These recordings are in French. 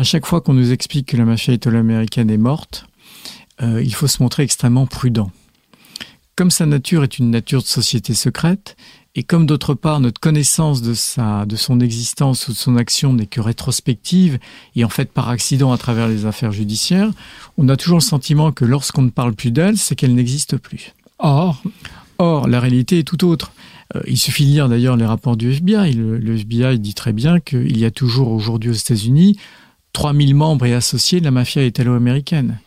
À chaque fois qu'on nous explique que la mafia italo-américaine est morte, euh, il faut se montrer extrêmement prudent. Comme sa nature est une nature de société secrète, et comme d'autre part notre connaissance de sa, de son existence ou de son action n'est que rétrospective et en fait par accident à travers les affaires judiciaires, on a toujours le sentiment que lorsqu'on ne parle plus d'elle, c'est qu'elle n'existe plus. Or, or, la réalité est tout autre. Euh, il suffit de lire d'ailleurs les rapports du FBI. Le, le FBI dit très bien qu'il y a toujours aujourd'hui aux États-Unis 3000 membres et associés de la mafia italo-américaine.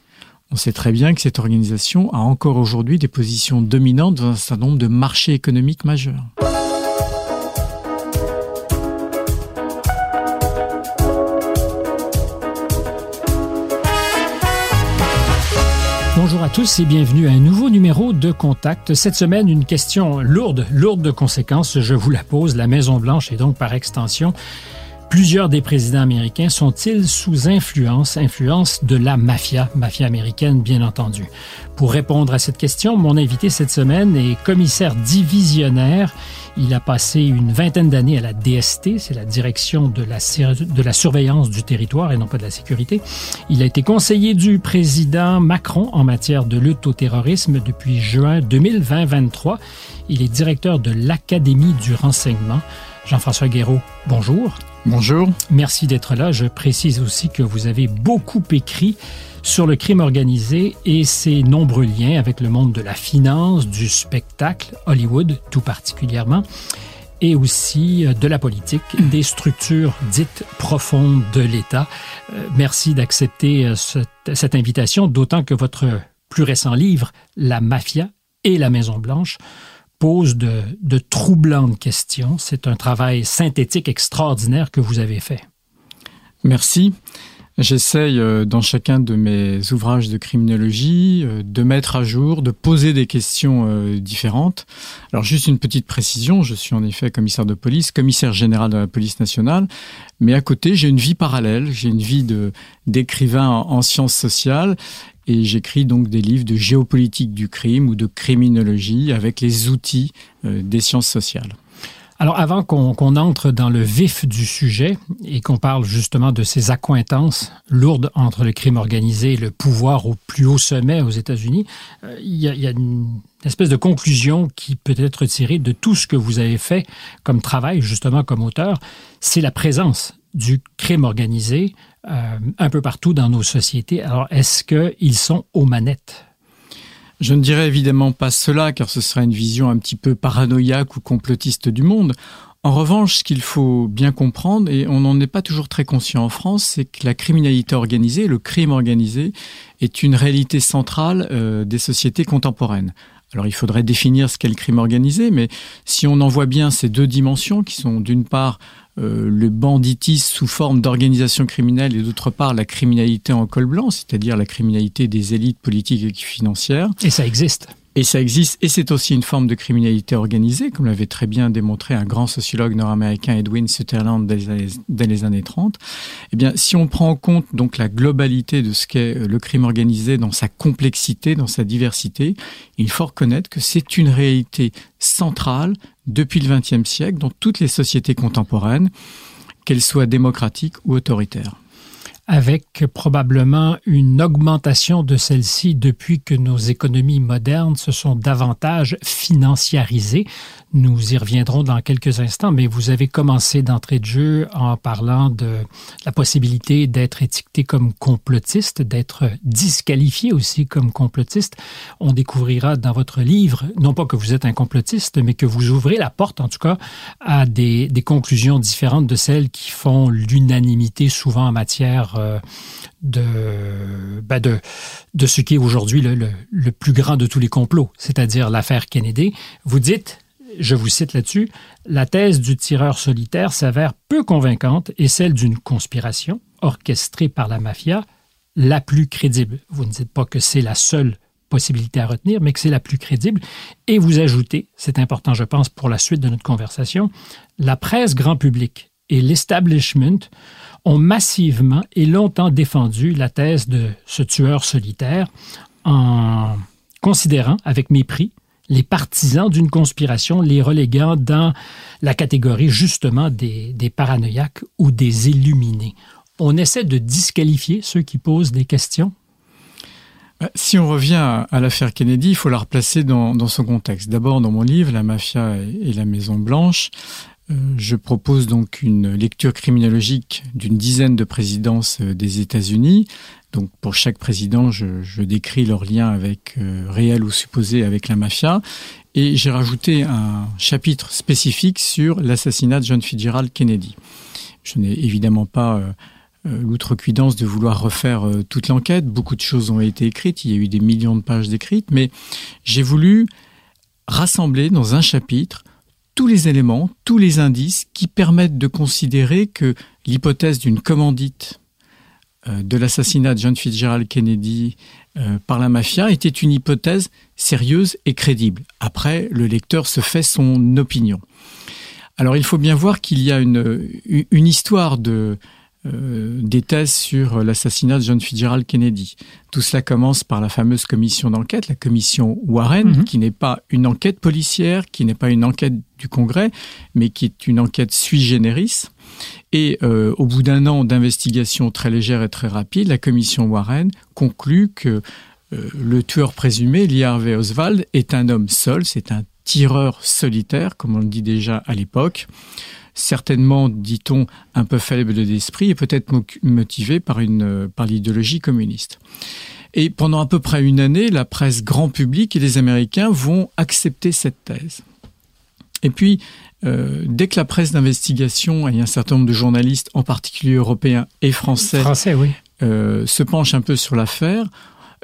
On sait très bien que cette organisation a encore aujourd'hui des positions dominantes dans un certain nombre de marchés économiques majeurs. Bonjour à tous et bienvenue à un nouveau numéro de Contact. Cette semaine, une question lourde, lourde de conséquences. Je vous la pose. La Maison Blanche et donc par extension Plusieurs des présidents américains sont-ils sous influence, influence de la mafia, mafia américaine bien entendu? Pour répondre à cette question, mon invité cette semaine est commissaire divisionnaire. Il a passé une vingtaine d'années à la DST, c'est la direction de la, surveillance du territoire et non pas de la sécurité. Il a été conseiller du président Macron en matière de lutte au terrorisme depuis juin 2020-23. Il est directeur de l'Académie du renseignement. Jean-François Guéraud, bonjour. Bonjour. Merci d'être là. Je précise aussi que vous avez beaucoup écrit sur le crime organisé et ses nombreux liens avec le monde de la finance, du spectacle, Hollywood tout particulièrement, et aussi euh, de la politique, des structures dites profondes de l'État. Euh, merci d'accepter euh, cette invitation, d'autant que votre plus récent livre, La Mafia et la Maison Blanche, pose de, troublantes questions. C'est un travail synthétique extraordinaire que vous avez fait. Merci. J'essaye euh, dans chacun de mes ouvrages de criminologie euh, de mettre à jour, de poser des questions euh, différentes. Alors juste une petite précision, je suis en effet commissaire de police, commissaire général de la police nationale, mais à côté j'ai une vie parallèle, j'ai une vie d'écrivain en sciences sociales et j'écris donc des livres de géopolitique du crime ou de criminologie avec les outils euh, des sciences sociales. Alors, avant qu'on entre dans le vif du sujet et qu'on parle justement de ces accointances lourdes entre le crime organisé et le pouvoir au plus haut sommet aux États-Unis, euh, il, y a une espèce de conclusion qui peut être tirée de tout ce que vous avez fait comme travail, justement comme auteur, c'est la présence du crime organisé euh, un peu partout dans nos sociétés. Alors, est-ce qu'ils sont aux manettes? Je ne dirais évidemment pas cela, car ce serait une vision un petit peu paranoïaque ou complotiste du monde. En revanche, ce qu'il faut bien comprendre, et on n'en est pas toujours très conscient en France, c'est que la criminalité organisée, le crime organisé, est une réalité centrale euh, des sociétés contemporaines. Alors il faudrait définir ce qu'est le crime organisé, mais si on en voit bien ces deux dimensions qui sont d'une part euh, le banditisme sous forme d'organisation criminelle et d'autre part la criminalité en col blanc, c'est-à-dire la criminalité des élites politiques et financières. Et ça existe. Et ça existe, et c'est aussi une forme de criminalité organisée, comme l'avait très bien démontré un grand sociologue nord-américain Edwin Sutherland dès les, années, 30. Eh bien, si on prend en compte donc la globalité de ce qu'est euh, le crime organisé dans sa complexité, dans sa diversité, il faut reconnaître que c'est une réalité centrale depuis le XXe siècle dans toutes les sociétés contemporaines, qu'elles soient démocratiques ou autoritaires avec probablement une augmentation de celle-ci depuis que nos économies modernes se sont davantage financiarisées. Nous y reviendrons dans quelques instants, mais vous avez commencé d'entrée de jeu en parlant de la possibilité d'être étiqueté comme complotiste, d'être disqualifié aussi comme complotiste. On découvrira dans votre livre, non pas que vous êtes un complotiste, mais que vous ouvrez la porte, en tout cas, à des, des conclusions différentes de celles qui font l'unanimité souvent en matière euh, de, ben de, de ce qui est aujourd'hui le, le, le plus grand de tous les complots, c'est-à-dire l'affaire Kennedy. Vous dites, je vous cite là-dessus, la thèse du tireur solitaire s'avère peu convaincante et celle d'une conspiration orchestrée par la mafia la plus crédible. Vous ne dites pas que c'est la seule possibilité à retenir, mais que c'est la plus crédible. Et vous ajoutez, c'est important je pense pour la suite de notre conversation, la presse grand public et l'establishment ont massivement et longtemps défendu la thèse de ce tueur solitaire en considérant avec mépris les partisans d'une conspiration, les reléguant dans la catégorie justement des, paranoïaques ou des illuminés. on essaie de disqualifier ceux qui posent des questions? Euh, si on revient à l'affaire Kennedy, il faut la replacer dans, son contexte. D'abord, dans mon livre, La mafia et la Maison Blanche, je propose donc une lecture criminologique d'une dizaine de présidences euh, des États-Unis. Donc pour chaque président, je, décris leur lien avec réel ou supposé avec la mafia. Et j'ai rajouté un chapitre spécifique sur l'assassinat de John Fitzgerald Kennedy. Je n'ai évidemment pas euh, l'outrecuidance de vouloir refaire euh, toute l'enquête. Beaucoup de choses ont été écrites, il y a eu des millions de pages décrites, mais j'ai voulu rassembler dans un chapitre tous les éléments, tous les indices qui permettent de considérer que l'hypothèse d'une commandite euh, de l'assassinat de John Fitzgerald Kennedy par la mafia était une hypothèse sérieuse et crédible. Après, le lecteur se fait son opinion. Alors il faut bien voir qu'il y a une histoire de, euh, des thèses sur l'assassinat de John Fitzgerald Kennedy. Tout cela commence par la fameuse commission d'enquête, la commission Warren, mhm. qui n'est pas une enquête policière, qui n'est pas une enquête du Congrès, mais qui est une enquête sui generis. Et euh, au bout d'un an d'investigation très légère et très rapide, la commission Warren conclut que euh, le tueur présumé, Lee Harvey Oswald, est un homme seul, c'est un tireur solitaire, comme on le dit déjà à l'époque certainement, dit-on, un peu faible d'esprit et peut-être motivé par, une, par l'idéologie communiste. Et pendant à peu près une année, la presse grand public et les Américains vont accepter cette thèse. Et puis, euh, dès que la presse d'investigation et un certain nombre de journalistes, en particulier européens et français, français oui. euh, se penchent un peu sur l'affaire,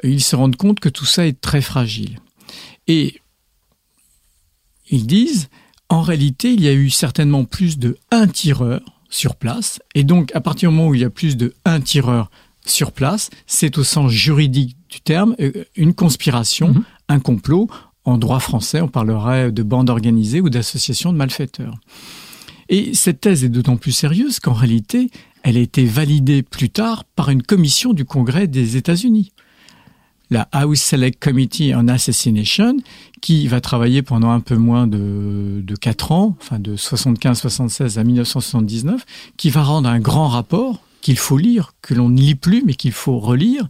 ils se rendent compte que tout ça est très fragile. Et ils disent, en réalité, il y a eu certainement plus de un tireur sur place. Et donc, à partir du moment où il y a plus de un tireur sur place, c'est au sens juridique du terme euh, une conspiration, mhm. un complot. En droit français, on parlerait de bande organisée ou d'association de malfaiteurs. Et cette thèse est d'autant plus sérieuse qu'en réalité, elle a été validée plus tard par une commission du Congrès des États-Unis la House Select Committee on Assassination, qui va travailler pendant un peu moins de, de 4 ans, enfin de 75-76 à 1979, qui va rendre un grand rapport qu'il faut lire, que l'on ne lit plus, mais qu'il faut relire,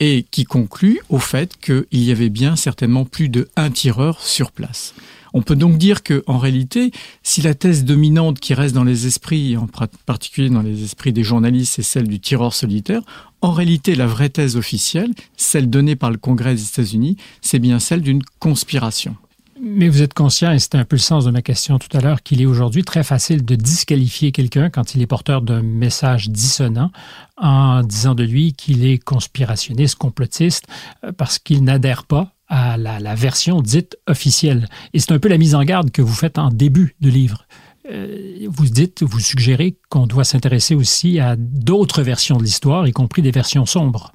et qui conclut au fait qu'il y avait bien certainement plus de un tireur sur place. On peut donc dire que, en réalité, si la thèse dominante qui reste dans les esprits, en particulier dans les esprits des journalistes, c'est celle du tireur solitaire, en réalité, la vraie thèse officielle, celle donnée par le Congrès des États-Unis, c'est bien celle d'une conspiration. Mais vous êtes conscient, et c'était un peu le sens de ma question tout à l'heure, qu'il est aujourd'hui très facile de disqualifier quelqu'un quand il est porteur d'un message dissonant en disant de lui qu'il est conspirationniste, complotiste, euh, parce qu'il n'adhère pas à la, version dite officielle. Et c'est un peu la mise en garde que vous faites en début de livre. Euh, vous dites, vous suggérez qu'on doit s'intéresser aussi à d'autres versions de l'histoire, y compris des versions sombres.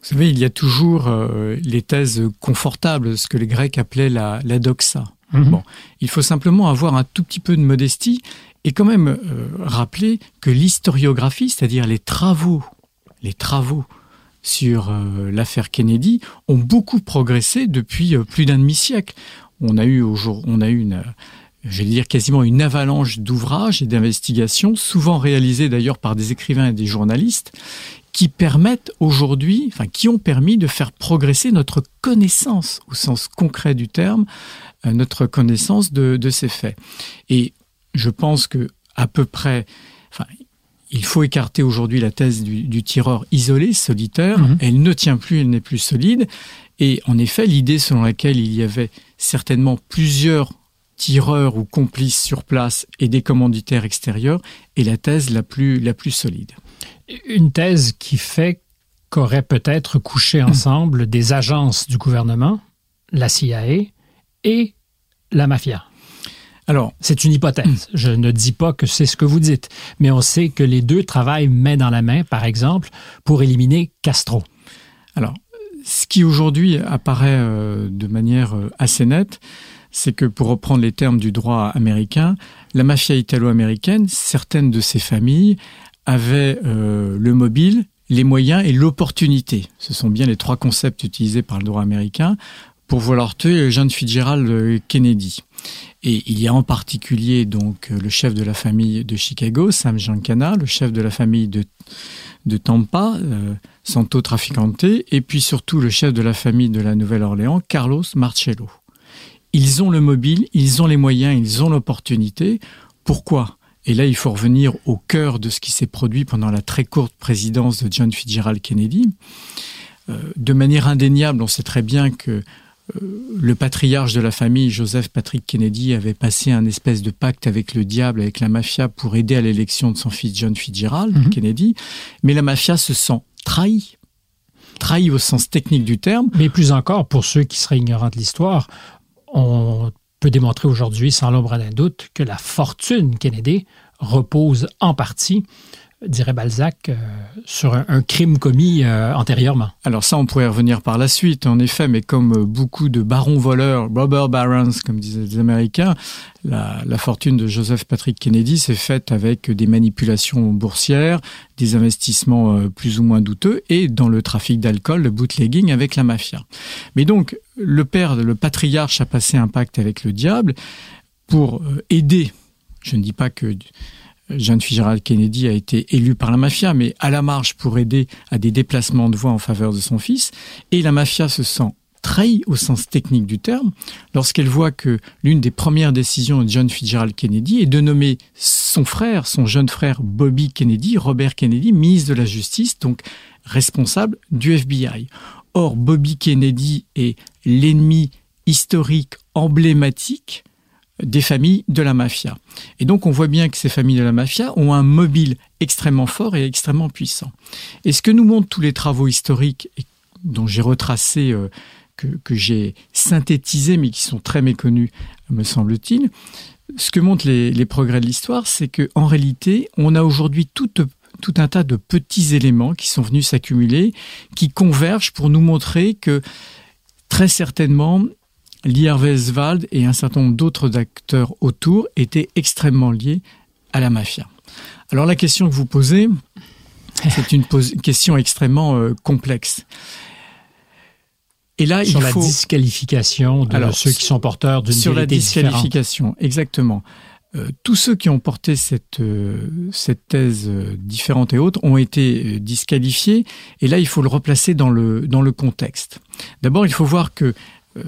Vous savez, il y a toujours euh, les thèses confortables, ce que les Grecs appelaient la, doxa. Mhm. Bon, il faut simplement avoir un tout petit peu de modestie et quand même euh, rappeler que l'historiographie, c'est-à-dire les travaux, les travaux sur euh, l'affaire Kennedy ont beaucoup progressé depuis plus d'un demi-siècle. On a eu on a eu une, j'allais dire quasiment une avalanche d'ouvrages et d'investigations, souvent réalisés d'ailleurs par des écrivains et des journalistes, qui permettent aujourd'hui, enfin qui ont permis de faire progresser notre connaissance au sens concret du terme, euh, notre connaissance de, de ces faits. Et je pense que à peu près, enfin, il faut écarter aujourd'hui la thèse du, tireur isolé, solitaire. Mhm. Elle ne tient plus, elle n'est plus solide. Et en effet, l'idée selon laquelle il y avait certainement plusieurs tireurs ou complices sur place et des commanditaires extérieurs est la thèse la plus, la plus solide. Une thèse qui fait qu'auraient peut-être couché ensemble des agences du gouvernement, la CIA et la mafia. Alors, c'est une hypothèse. Je ne dis pas que c'est ce que vous dites, mais on sait que les deux travaillent main dans la main, par exemple, pour éliminer Castro. Alors, ce qui aujourd'hui apparaît euh, de manière euh, assez nette, c'est que pour reprendre les termes du droit américain, la mafia italo-américaine, certaines de ses familles avaient euh, le mobile, les moyens et l'opportunité. Ce sont bien les trois concepts utilisés par le droit américain pour vouloir tuer John Fitzgerald Kennedy. Et il y a en particulier donc le chef de la famille de Chicago, Sam Giancana, le chef de la famille de, de Tampa, euh, Santo Traficante, et puis surtout le chef de la famille de la Nouvelle-Orléans, Carlos Marcello. Ils ont le mobile, ils ont les moyens, ils ont l'opportunité. Pourquoi? Et là, il faut revenir au cœur de ce qui s'est produit pendant la très courte présidence de John Fitzgerald Kennedy. Euh, de manière indéniable, on sait très bien que euh, le patriarche de la famille, Joseph Patrick Kennedy, avait passé un espèce de pacte avec le diable, avec la mafia, pour aider à l'élection de son fils John Fitzgerald mhm. Kennedy. Mais la mafia se sent trahie. Trahie au sens technique du terme. Mais plus encore, pour ceux qui seraient ignorants de l'histoire, on peut démontrer aujourd'hui, sans l'ombre d'un doute, que la fortune Kennedy repose en partie dirait Balzac, euh, sur un, crime commis euh, antérieurement. Alors ça, on pourrait revenir par la suite, en effet, mais comme euh, beaucoup de barons voleurs, robber barons, comme disaient les Américains, la, la fortune de Joseph Patrick Kennedy s'est faite avec des manipulations boursières, des investissements plus ou moins douteux, et dans le trafic d'alcool, le bootlegging avec la mafia. Mais donc, le père, le patriarche a passé un pacte avec le diable pour aider, je ne dis pas que John Fitzgerald Kennedy a été élu par la mafia, mais à la marge pour aider à des déplacements de voix en faveur de son fils. Et la mafia se sent trahie au sens technique du terme lorsqu'elle voit que l'une des premières décisions de John Fitzgerald Kennedy est de nommer son frère, son jeune frère Bobby Kennedy, Robert Kennedy, ministre de la Justice, donc responsable du FBI. Or, Bobby Kennedy est l'ennemi historique emblématique des familles de la mafia. Et donc on voit bien que ces familles de la mafia ont un mobile extrêmement fort et extrêmement puissant. Et ce que nous montrent tous les travaux historiques dont j'ai retracé, euh, que, j'ai synthétisé, mais qui sont très méconnus, me semble-t-il, ce que montrent les, progrès de l'histoire, c'est qu'en réalité, on a aujourd'hui tout, tout un tas de petits éléments qui sont venus s'accumuler, qui convergent pour nous montrer que très certainement, Lierweswald et un certain nombre d'autres acteurs autour étaient extrêmement liés à la mafia. Alors la question que vous posez, c'est une, question extrêmement euh, complexe. Et là, sur il la disqualification de ceux qui sont porteurs d'une Sur la disqualification, exactement. Euh, tous ceux qui ont porté cette, euh, cette thèse différente et autres ont été disqualifiés. Et là, il faut le replacer dans le, dans le contexte. D'abord, il faut voir que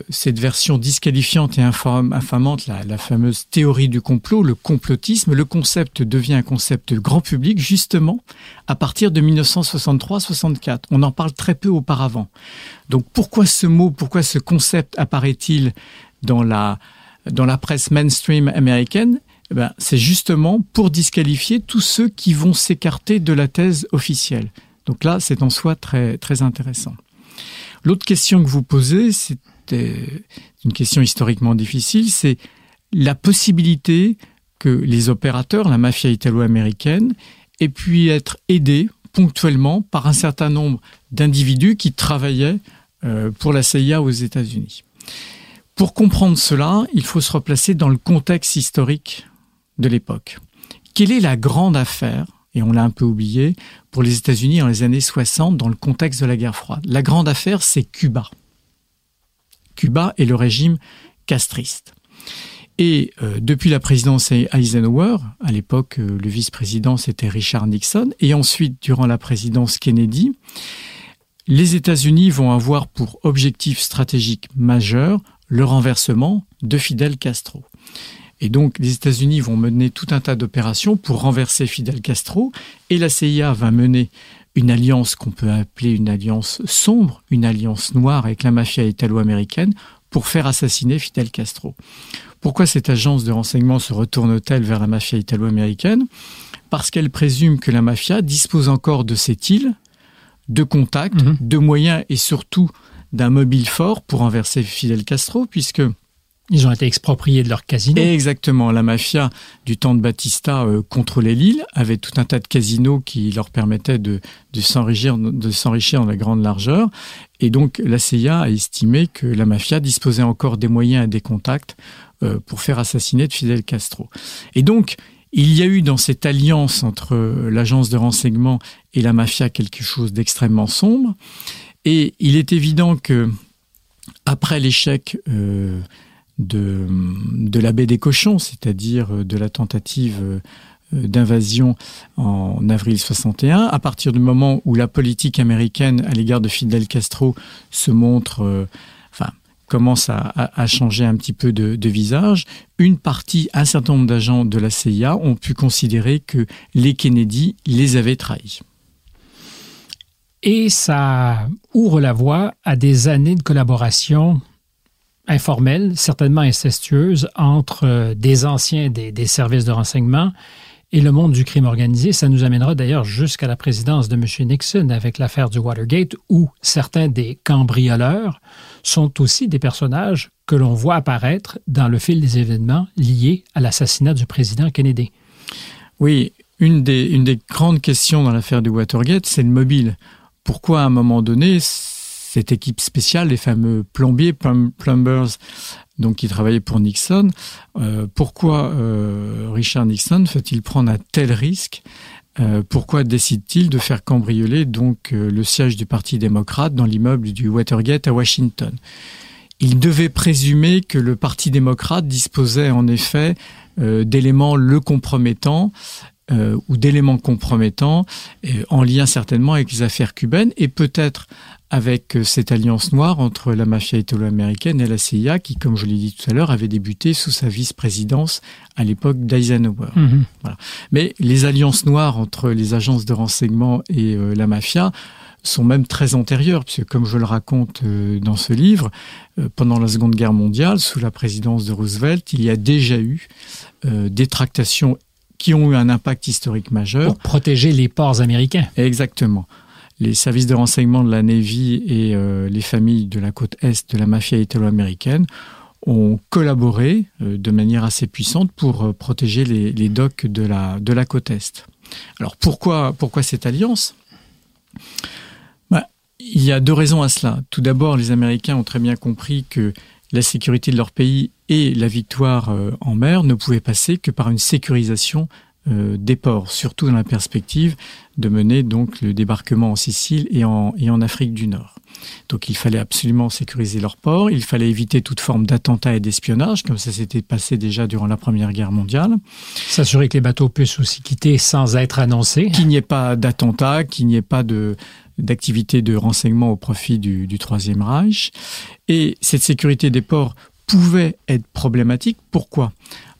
cette version disqualifiante et infamante, la, fameuse théorie du complot, le complotisme, le concept devient un concept grand public justement à partir de 1963-64. On en parle très peu auparavant. Donc pourquoi ce mot, pourquoi ce concept apparaît-il dans la, dans la presse mainstream américaine? Eh ben, C'est justement pour disqualifier tous ceux qui vont s'écarter de la thèse officielle. Donc là, c'est en soi très, très intéressant. L'autre question que vous posez, c'est une question historiquement difficile, c'est la possibilité que les opérateurs, la mafia italo-américaine, aient pu être aidés ponctuellement par un certain nombre d'individus qui travaillaient euh, pour la CIA aux États-Unis. Pour comprendre cela, il faut se replacer dans le contexte historique de l'époque. Quelle est la grande affaire, et on l'a un peu oublié, pour les États-Unis dans les années 60 dans le contexte de la guerre froide? La grande affaire, c'est Cuba. Cuba et le régime castriste. Et euh, depuis la présidence Eisenhower, à l'époque euh, le vice-président c'était Richard Nixon, et ensuite durant la présidence Kennedy, les États-Unis vont avoir pour objectif stratégique majeur le renversement de Fidel Castro. Et donc les États-Unis vont mener tout un tas d'opérations pour renverser Fidel Castro, et la CIA va mener une alliance qu'on peut appeler une alliance sombre, une alliance noire avec la mafia italo-américaine pour faire assassiner Fidel Castro. Pourquoi cette agence de renseignement se retourne-t-elle vers la mafia italo-américaine? Parce qu'elle présume que la mafia dispose encore de cette île, de contacts, mhm. de moyens et surtout d'un mobile fort pour renverser Fidel Castro, puisque ils ont été expropriés de leur casino. Exactement. La mafia du temps de Batista euh, contrôlait l'île, avait tout un tas de casinos qui leur permettaient de, de s'enrichir, de dans la grande largeur. Et donc, la CIA a estimé que la mafia disposait encore des moyens et des contacts euh, pour faire assassiner Fidel Castro. Et donc, il y a eu dans cette alliance entre l'agence de renseignement et la mafia quelque chose d'extrêmement sombre. Et il est évident que après l'échec euh, de, de la baie des cochons, c'est-à-dire de la tentative d'invasion en avril 61. À partir du moment où la politique américaine à l'égard de Fidel Castro se montre, enfin, commence à, changer un petit peu de, visage, une partie, un certain nombre d'agents de la CIA ont pu considérer que les Kennedy les avaient trahis. Et ça ouvre la voie à des années de collaboration informelle, certainement incestueuse, entre des anciens des services de renseignement et le monde du crime organisé. Ça nous amènera d'ailleurs jusqu'à la présidence de M. Nixon avec l'affaire du Watergate, où certains des cambrioleurs sont aussi des personnages que l'on voit apparaître dans le fil des événements liés à l'assassinat du président Kennedy. Oui, une des, une des grandes questions dans l'affaire du Watergate, c'est le mobile. Pourquoi à un moment donné, cette équipe spéciale, les fameux plombiers, plumbers, donc qui travaillaient pour Nixon, euh, pourquoi euh, Richard Nixon fait-il prendre un tel risque? Euh, pourquoi décide-t-il de faire cambrioler donc le siège du Parti démocrate dans l'immeuble du Watergate à Washington? Il devait présumer que le Parti démocrate disposait en effet d'éléments le compromettant ou d'éléments compromettants en lien certainement avec les affaires cubaines et peut-être avec euh, cette alliance noire entre la mafia italo-américaine et la CIA, qui, comme je l'ai dit tout à l'heure, avait débuté sous sa vice-présidence à l'époque d'Eisenhower. Mhm. Mais les alliances noires entre les agences de renseignement et euh, la mafia sont même très antérieures, puisque comme je le raconte euh, dans ce livre, pendant la Seconde Guerre mondiale, sous la présidence de Roosevelt, il y a déjà eu des tractations qui ont eu un impact historique majeur. Pour protéger les ports américains. Exactement les services de renseignement de la Navy et euh, les familles de la côte est de la mafia italo-américaine ont collaboré euh, de manière assez puissante pour euh, protéger les, docks de la, de la côte est. Alors pourquoi, pourquoi cette alliance? Bah, Il y a deux raisons à cela. Tout d'abord, les Américains ont très bien compris que la sécurité de leur pays et la victoire en mer ne pouvaient passer que par une sécurisation euh, des ports, surtout dans la perspective de mener donc le débarquement en Sicile et en, et en Afrique du Nord. Donc il fallait absolument sécuriser leurs ports, il fallait éviter toute forme d'attentat et d'espionnage, comme ça s'était passé déjà durant la Première Guerre mondiale. S'assurer que les bateaux puissent aussi quitter sans être annoncés. Qu'il n'y ait pas d'attentat, qu'il n'y ait pas de d'activité de renseignement au profit du, du Troisième Reich. Et cette sécurité des ports pouvait être problématique. Pourquoi?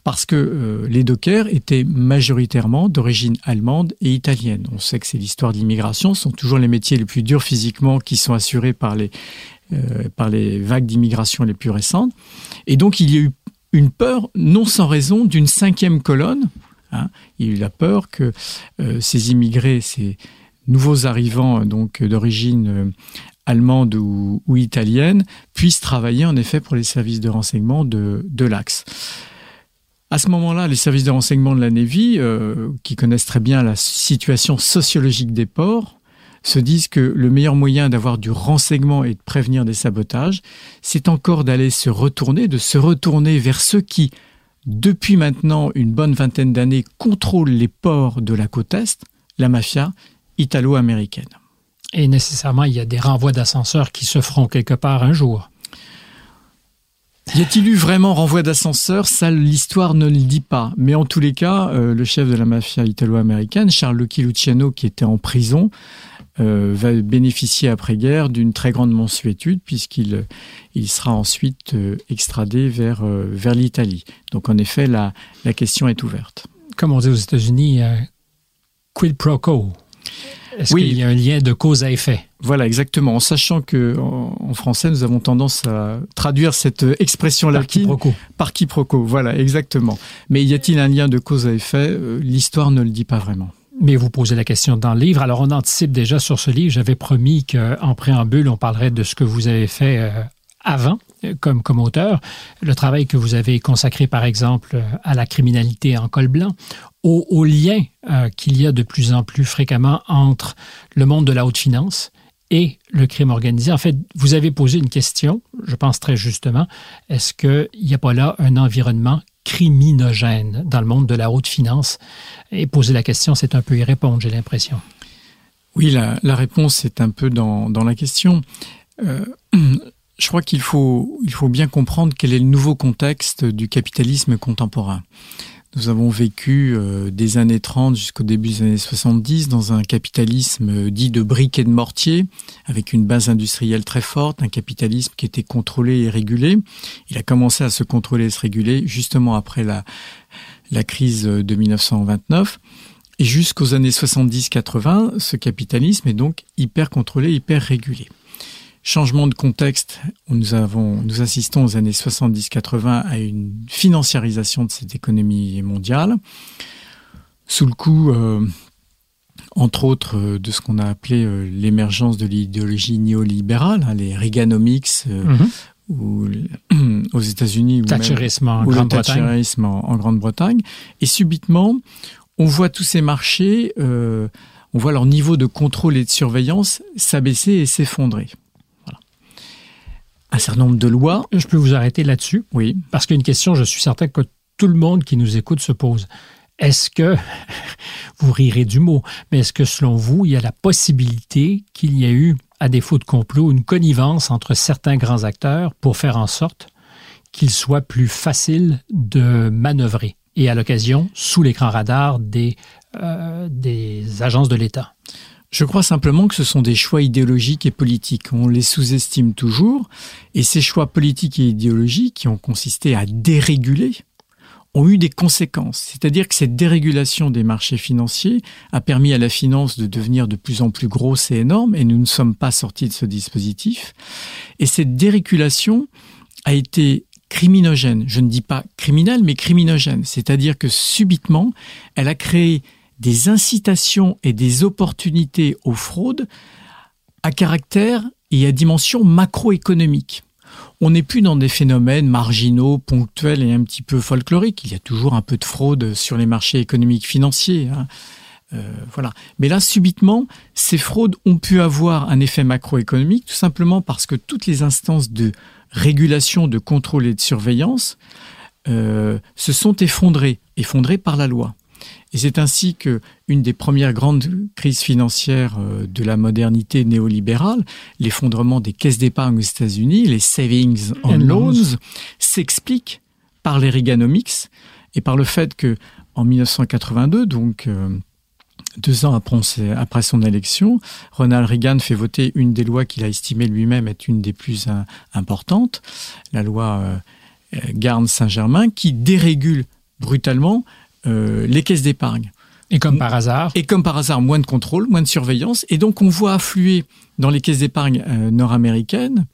Parce que euh, les dockers étaient majoritairement d'origine allemande et italienne. On sait que c'est l'histoire de l'immigration, ce sont toujours les métiers les plus durs physiquement qui sont assurés par les, euh, par les vagues d'immigration les plus récentes. Et donc il y a eu une peur, non sans raison, d'une cinquième colonne. Hein. Il y a eu la peur que euh, ces immigrés, ces nouveaux arrivants donc d'origine allemande ou, italienne, puissent travailler en effet pour les services de renseignement de, de l'Axe. À ce moment-là, les services de renseignement de la Navy, euh, qui connaissent très bien la situation sociologique des ports, se disent que le meilleur moyen d'avoir du renseignement et de prévenir des sabotages, c'est encore d'aller se retourner, de se retourner vers ceux qui, depuis maintenant une bonne vingtaine d'années, contrôlent les ports de la côte Est, la mafia italo-américaine. Et nécessairement, il y a des renvois d'ascenseurs qui se feront quelque part un jour. Y a-t-il eu vraiment renvoi d'ascenseur? Ça, l'histoire ne le dit pas. Mais en tous les cas, euh, le chef de la mafia italo-américaine, Charles Lucky Luciano, qui était en prison, euh, va bénéficier après-guerre d'une très grande mensuétude puisqu'il il sera ensuite euh, extradé vers, vers l'Italie. Donc en effet, la, la question est ouverte. Comme on dit aux États-Unis, quid pro quo? Est-ce qu'il y a un lien de cause à effet Voilà, exactement. En sachant que en, français, nous avons tendance à traduire cette expression par quiproquo. par quiproquo. Voilà, exactement. Mais y a-t-il un lien de cause à effet? Euh, L'histoire ne le dit pas vraiment. Mais vous posez la question dans le livre. Alors, on anticipe déjà sur ce livre. J'avais promis qu'en préambule, on parlerait de ce que vous avez fait euh, avant comme, auteur, le travail que vous avez consacré, par exemple, à la criminalité en col blanc, au, lien euh, qu'il y a de plus en plus fréquemment entre le monde de la haute finance et le crime organisé. En fait, vous avez posé une question, je pense très justement, est-ce qu'il n'y a pas là un environnement criminogène dans le monde de la haute finance? Et poser la question, c'est un peu y répondre, j'ai l'impression. Oui, la, réponse est un peu dans, la question. Euh, je crois qu'il faut, il faut bien comprendre quel est le nouveau contexte du capitalisme contemporain. Nous avons vécu euh, des années 30 jusqu'au début des années 70 dans un capitalisme euh, dit de briques et de mortier, avec une base industrielle très forte, un capitalisme qui était contrôlé et régulé. Il a commencé à se contrôler et se réguler justement après la, la crise de 1929. Et jusqu'aux années 70-80, ce capitalisme est donc hyper contrôlé, hyper régulé. Changement de contexte, nous avons, nous assistons aux années 70-80 à une financiarisation de cette économie mondiale, sous le coup, euh, entre autres, euh, de ce qu'on a appelé euh, l'émergence de l'idéologie néolibérale, hein, les Reaganomics, mhm. ou, aux États-Unis, ou, en, ou le en, Grande-Bretagne. Et subitement, on voit tous ces marchés, on voit leur niveau de contrôle et de surveillance s'abaisser et s'effondrer un certain nombre de lois. Je peux vous arrêter là-dessus. Oui. Parce qu'une question, je suis certain que tout le monde qui nous écoute se pose. Est-ce que, vous rirez du mot, mais est-ce que selon vous, il y a la possibilité qu'il y ait eu, à défaut de complot, une connivence entre certains grands acteurs pour faire en sorte qu'il soit plus facile de manœuvrer et à l'occasion sous l'écran radar des, euh, des agences de l'État? Je crois simplement que ce sont des choix idéologiques et politiques. On les sous-estime toujours. Et ces choix politiques et idéologiques qui ont consisté à déréguler ont eu des conséquences. C'est-à-dire que cette dérégulation des marchés financiers a permis à la finance de devenir de plus en plus grosse et énorme, et nous ne sommes pas sortis de ce dispositif. Et cette dérégulation a été criminogène. Je ne dis pas criminelle, mais criminogène. C'est-à-dire que subitement, elle a créé des incitations et des opportunités aux fraudes à caractère et à dimension macroéconomique. On n'est plus dans des phénomènes marginaux, ponctuels et un petit peu folkloriques. Il y a toujours un peu de fraude sur les marchés économiques financiers. Hein. Euh, voilà. Mais là, subitement, ces fraudes ont pu avoir un effet macroéconomique, tout simplement parce que toutes les instances de régulation, de contrôle et de surveillance euh, se sont effondrées, effondrées par la loi. Et c'est ainsi que une des premières grandes crises financières euh, de la modernité néolibérale, l'effondrement des caisses d'épargne aux États-Unis, les savings and loans, s'explique par les Reaganomics et par le fait que en 1982, donc euh, deux ans après son élection, Ronald Reagan fait voter une des lois qu'il a estimé lui-même être une des plus importantes, la loi euh, Garnes-Saint-Germain, qui dérégule brutalement euh, les caisses d'épargne. Et comme par hasard Et comme par hasard, moins de contrôle, moins de surveillance. Et donc, on voit affluer dans les caisses d'épargne euh, nord-américaines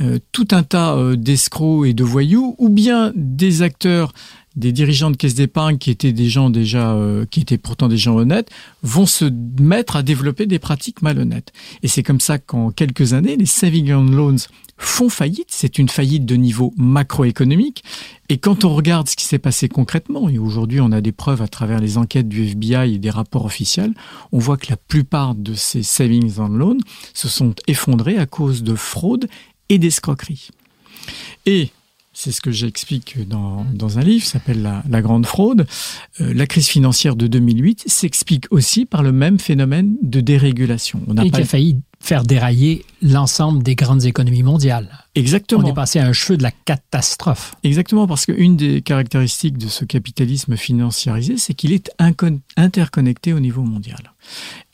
euh, tout un tas d'escrocs et de voyous, ou bien des acteurs, des dirigeants de caisses d'épargne qui étaient des gens déjà, qui étaient pourtant des gens honnêtes, vont se mettre à développer des pratiques malhonnêtes. Et c'est comme ça qu'en quelques années, les saving and loans font faillite. C'est une faillite de niveau macroéconomique. Et quand on regarde ce qui s'est passé concrètement, et aujourd'hui on a des preuves à travers les enquêtes du FBI et des rapports officiels, on voit que la plupart de ces savings and loans se sont effondrés à cause de fraude et d'escroquerie. Et c'est ce que j'explique dans, dans un livre, s'appelle la, Grande Fraude. Euh, la crise financière de 2008 s'explique aussi par le même phénomène de dérégulation. On a et qui a failli faire dérailler l'ensemble des grandes économies mondiales. Exactement. On est passé à un cheveu de la catastrophe. Exactement, parce qu'une des caractéristiques de ce capitalisme financiarisé, c'est qu'il est interconnecté au niveau mondial.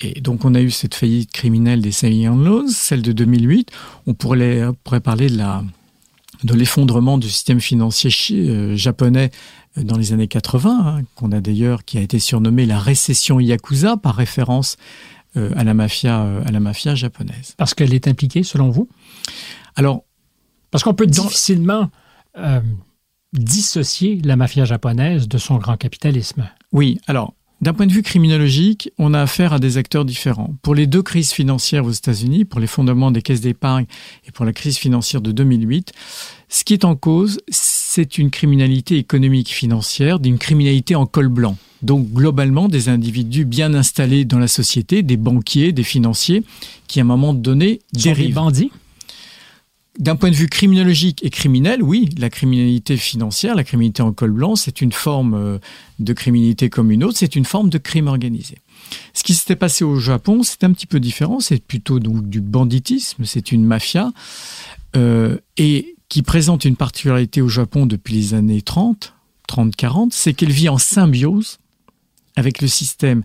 Et donc on a eu cette faillite criminelle des Saving Loans, celle de 2008. On pourrait, pourrait parler de la de l'effondrement du système financier euh, japonais euh, dans les années 80, hein, qu'on a d'ailleurs, qui a été surnommée la récession yakuza par référence euh, à la mafia, à la mafia japonaise. Parce qu'elle est impliquée, selon vous? Alors, parce qu'on peut difficilement dissocier la mafia japonaise de son grand capitalisme. Oui, alors d'un point de vue criminologique, on a affaire à des acteurs différents. Pour les deux crises financières aux États-Unis, pour les fondements des caisses d'épargne et pour la crise financière de 2008, ce qui est en cause, c'est une criminalité économique financière, d'une criminalité en col blanc. Donc globalement, des individus bien installés dans la société, des banquiers, des financiers, qui à un moment donné dérivent. Des bandits? D'un point de vue criminologique et criminel, oui, la criminalité financière, la criminalité en col blanc, c'est une forme euh, de criminalité comme une autre, c'est une forme de crime organisé. Ce qui s'était passé au Japon, c'est un petit peu différent, c'est plutôt donc du banditisme, c'est une mafia et qui présente une particularité au Japon depuis les années 30, 30-40, c'est qu'elle vit en symbiose avec le système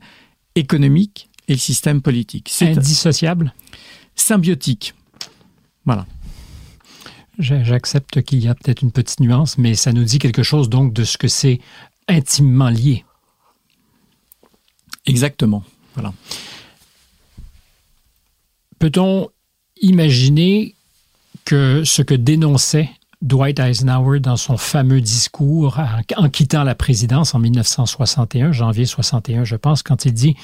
économique et le système politique. C'est indissociable? Symbiotique. Voilà. J'accepte qu'il y a peut-être une petite nuance, mais ça nous dit quelque chose donc de ce que c'est intimement lié. Exactement. Voilà. Peut-on imaginer que ce que dénonçait Dwight Eisenhower dans son fameux discours en, quittant la présidence en 1961, janvier 61, je pense, quand il dit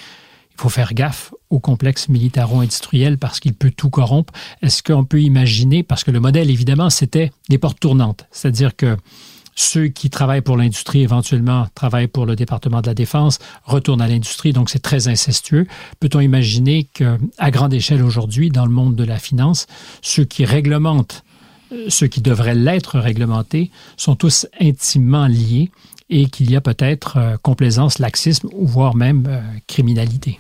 faut faire gaffe au complexe militaro-industriel parce qu'il peut tout corrompre. Est-ce qu'on peut imaginer, parce que le modèle, évidemment, c'était des portes tournantes, c'est-à-dire que ceux qui travaillent pour l'industrie éventuellement travaillent pour le département de la défense, retournent à l'industrie, donc c'est très incestueux. Peut-on imaginer qu'à grande échelle aujourd'hui, dans le monde de la finance, ceux qui réglementent euh, ceux qui devraient l'être réglementés sont tous intimement liés et qu'il y a peut-être euh, complaisance, laxisme ou voire même euh, criminalité.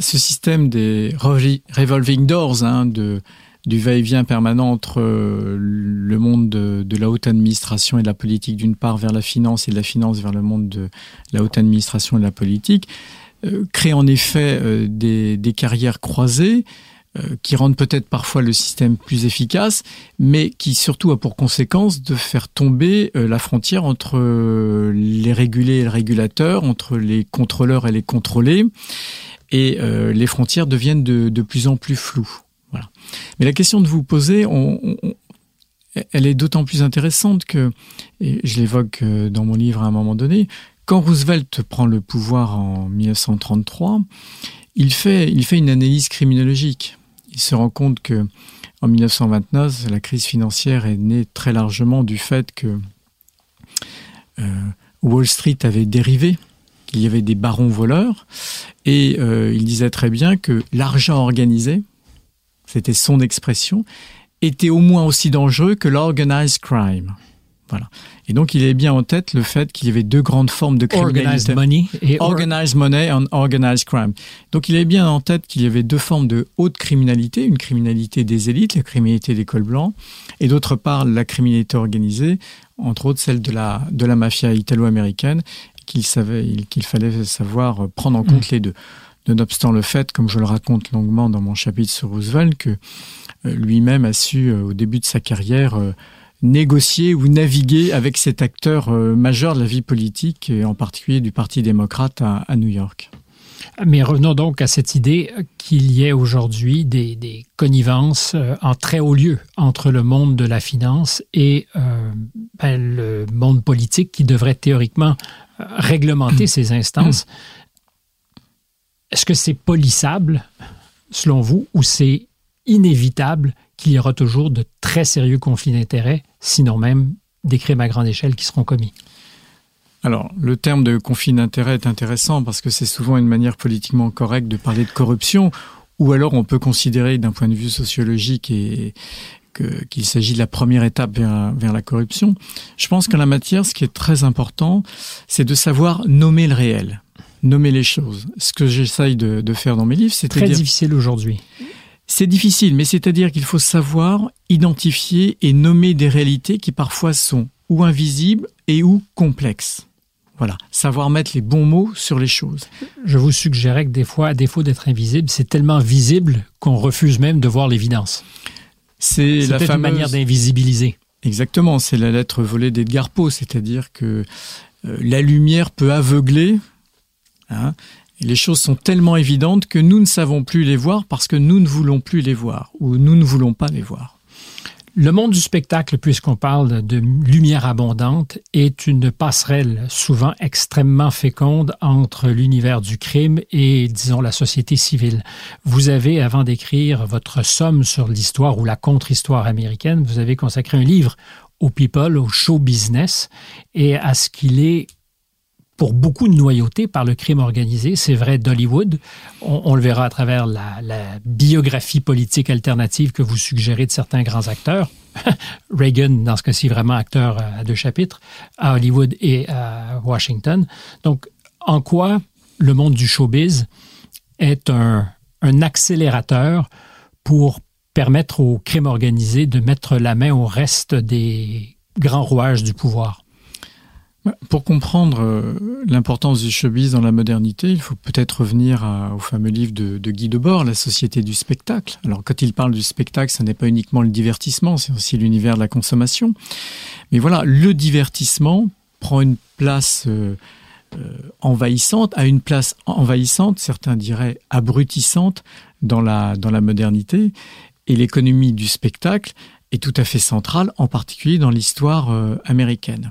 Ce système des revolving doors, hein, de du va-et-vient permanent entre euh, le monde de, la haute administration et de la politique d'une part vers la finance et de la finance vers le monde de la haute administration et de la politique, crée en effet des, carrières croisées qui rendent peut-être parfois le système plus efficace, mais qui surtout a pour conséquence de faire tomber la frontière entre les régulés et le régulateur, entre les contrôleurs et les contrôlés, et les frontières deviennent de plus en plus floues. Mais la question de vous poser, elle est d'autant plus intéressante que, et je l'évoque euh, dans mon livre à un moment donné, quand Roosevelt prend le pouvoir en 1933, il fait, il fait une analyse criminologique. Il se rend compte que en 1929, la crise financière est née très largement du fait que euh, Wall Street avait dérivé, qu'il y avait des barons voleurs, et euh, il disait très bien que l'argent organisé, c'était son expression, était au moins aussi dangereux que l'organized crime. Voilà. Et donc, il est bien en tête le fait qu'il y avait deux grandes formes de criminalité. Organized money et organized money and organized crime. Donc, il est bien en tête qu'il y avait deux formes de haute criminalité, une criminalité des élites, la criminalité des cols blancs, et d'autre part, la criminalité organisée, entre autres celle de la, de la mafia italo-américaine, qu'il savait, qu'il fallait savoir prendre en compte mm. les deux nonobstant le fait, comme je le raconte longuement dans mon chapitre sur Roosevelt, que euh, lui-même a su, euh, au début de sa carrière, euh, négocier ou naviguer avec cet acteur majeur de la vie politique, et en particulier du Parti démocrate à, New York. Mais revenons donc à cette idée qu'il y ait aujourd'hui des, connivences en très haut lieu entre le monde de la finance et ben, le monde politique qui devrait théoriquement réglementer ces instances. Est-ce que c'est polissable, selon vous, ou c'est inévitable qu'il y aura toujours de très sérieux conflits d'intérêts, sinon même des crimes à grande échelle qui seront commis alors, le terme de conflit d'intérêts est intéressant parce que c'est souvent une manière politiquement correcte de parler de corruption, ou alors on peut considérer d'un point de vue sociologique et, qu'il s'agit de la première étape vers, vers, la corruption. Je pense qu'en la matière, ce qui est très important, c'est de savoir nommer le réel nommer les choses. Ce que j'essaye de, faire dans mes livres, c'est très difficile aujourd'hui. C'est difficile, mais c'est-à-dire qu'il faut savoir identifier et nommer des réalités qui parfois sont ou invisibles et ou complexes. Voilà, savoir mettre les bons mots sur les choses. Je vous suggérais que des fois, à défaut d'être invisible, c'est tellement visible qu'on refuse même de voir l'évidence. C'est la fameuse... une manière d'invisibiliser. Exactement, c'est la lettre volée d'Edgar Poe, c'est-à-dire que euh, la lumière peut aveugler, Hein. Les choses sont tellement évidentes que nous ne savons plus les voir parce que nous ne voulons plus les voir ou nous ne voulons pas les voir. Le monde du spectacle, puisqu'on parle de lumière abondante, est une passerelle souvent extrêmement féconde entre l'univers du crime et, disons, la société civile. Vous avez, avant d'écrire votre somme sur l'histoire ou la contre-histoire américaine, vous avez consacré un livre au people, au show business et à ce qu'il est pour beaucoup de noyauté par le crime organisé. C'est vrai d'Hollywood. On, le verra à travers la, biographie politique alternative que vous suggérez de certains grands acteurs. Reagan, dans ce cas-ci, vraiment acteur à deux chapitres, à Hollywood et à Washington. Donc, en quoi le monde du showbiz est un, un accélérateur pour permettre au crime organisé de mettre la main au reste des grands rouages du pouvoir? Pour comprendre euh, l'importance du showbiz dans la modernité, il faut peut-être revenir au fameux livre de, Guy Debord, La société du spectacle. Alors quand il parle du spectacle, ce n'est pas uniquement le divertissement, c'est aussi l'univers de la consommation. Mais voilà, le divertissement prend une place euh, euh, envahissante, a une place envahissante, certains diraient abrutissante dans la modernité. Et l'économie du spectacle est tout à fait centrale, en particulier dans l'histoire américaine.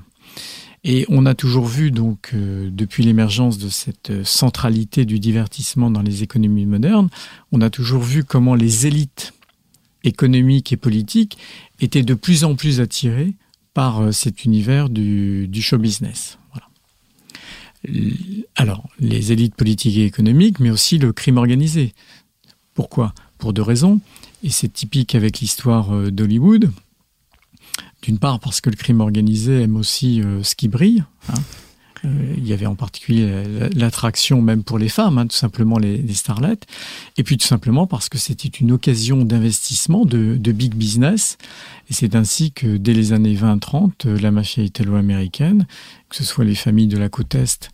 Et on a toujours vu, donc, euh, depuis l'émergence de cette euh, centralité du divertissement dans les économies modernes, on a toujours vu comment les élites économiques et politiques étaient de plus en plus attirées par euh, cet univers du, show business. Alors, les élites politiques et économiques, mais aussi le crime organisé. Pourquoi? Pour deux raisons. Et c'est typique avec l'histoire d'Hollywood. D'une part parce que le crime organisé aime aussi euh, ce qui brille. Hein. Euh, il y avait en particulier l'attraction même pour les femmes, hein, tout simplement les, les, starlettes. Et puis tout simplement parce que c'était une occasion d'investissement, de, de, big business. Et c'est ainsi que dès les années 20-30, euh, la mafia italo-américaine, que ce soit les familles de la côte Est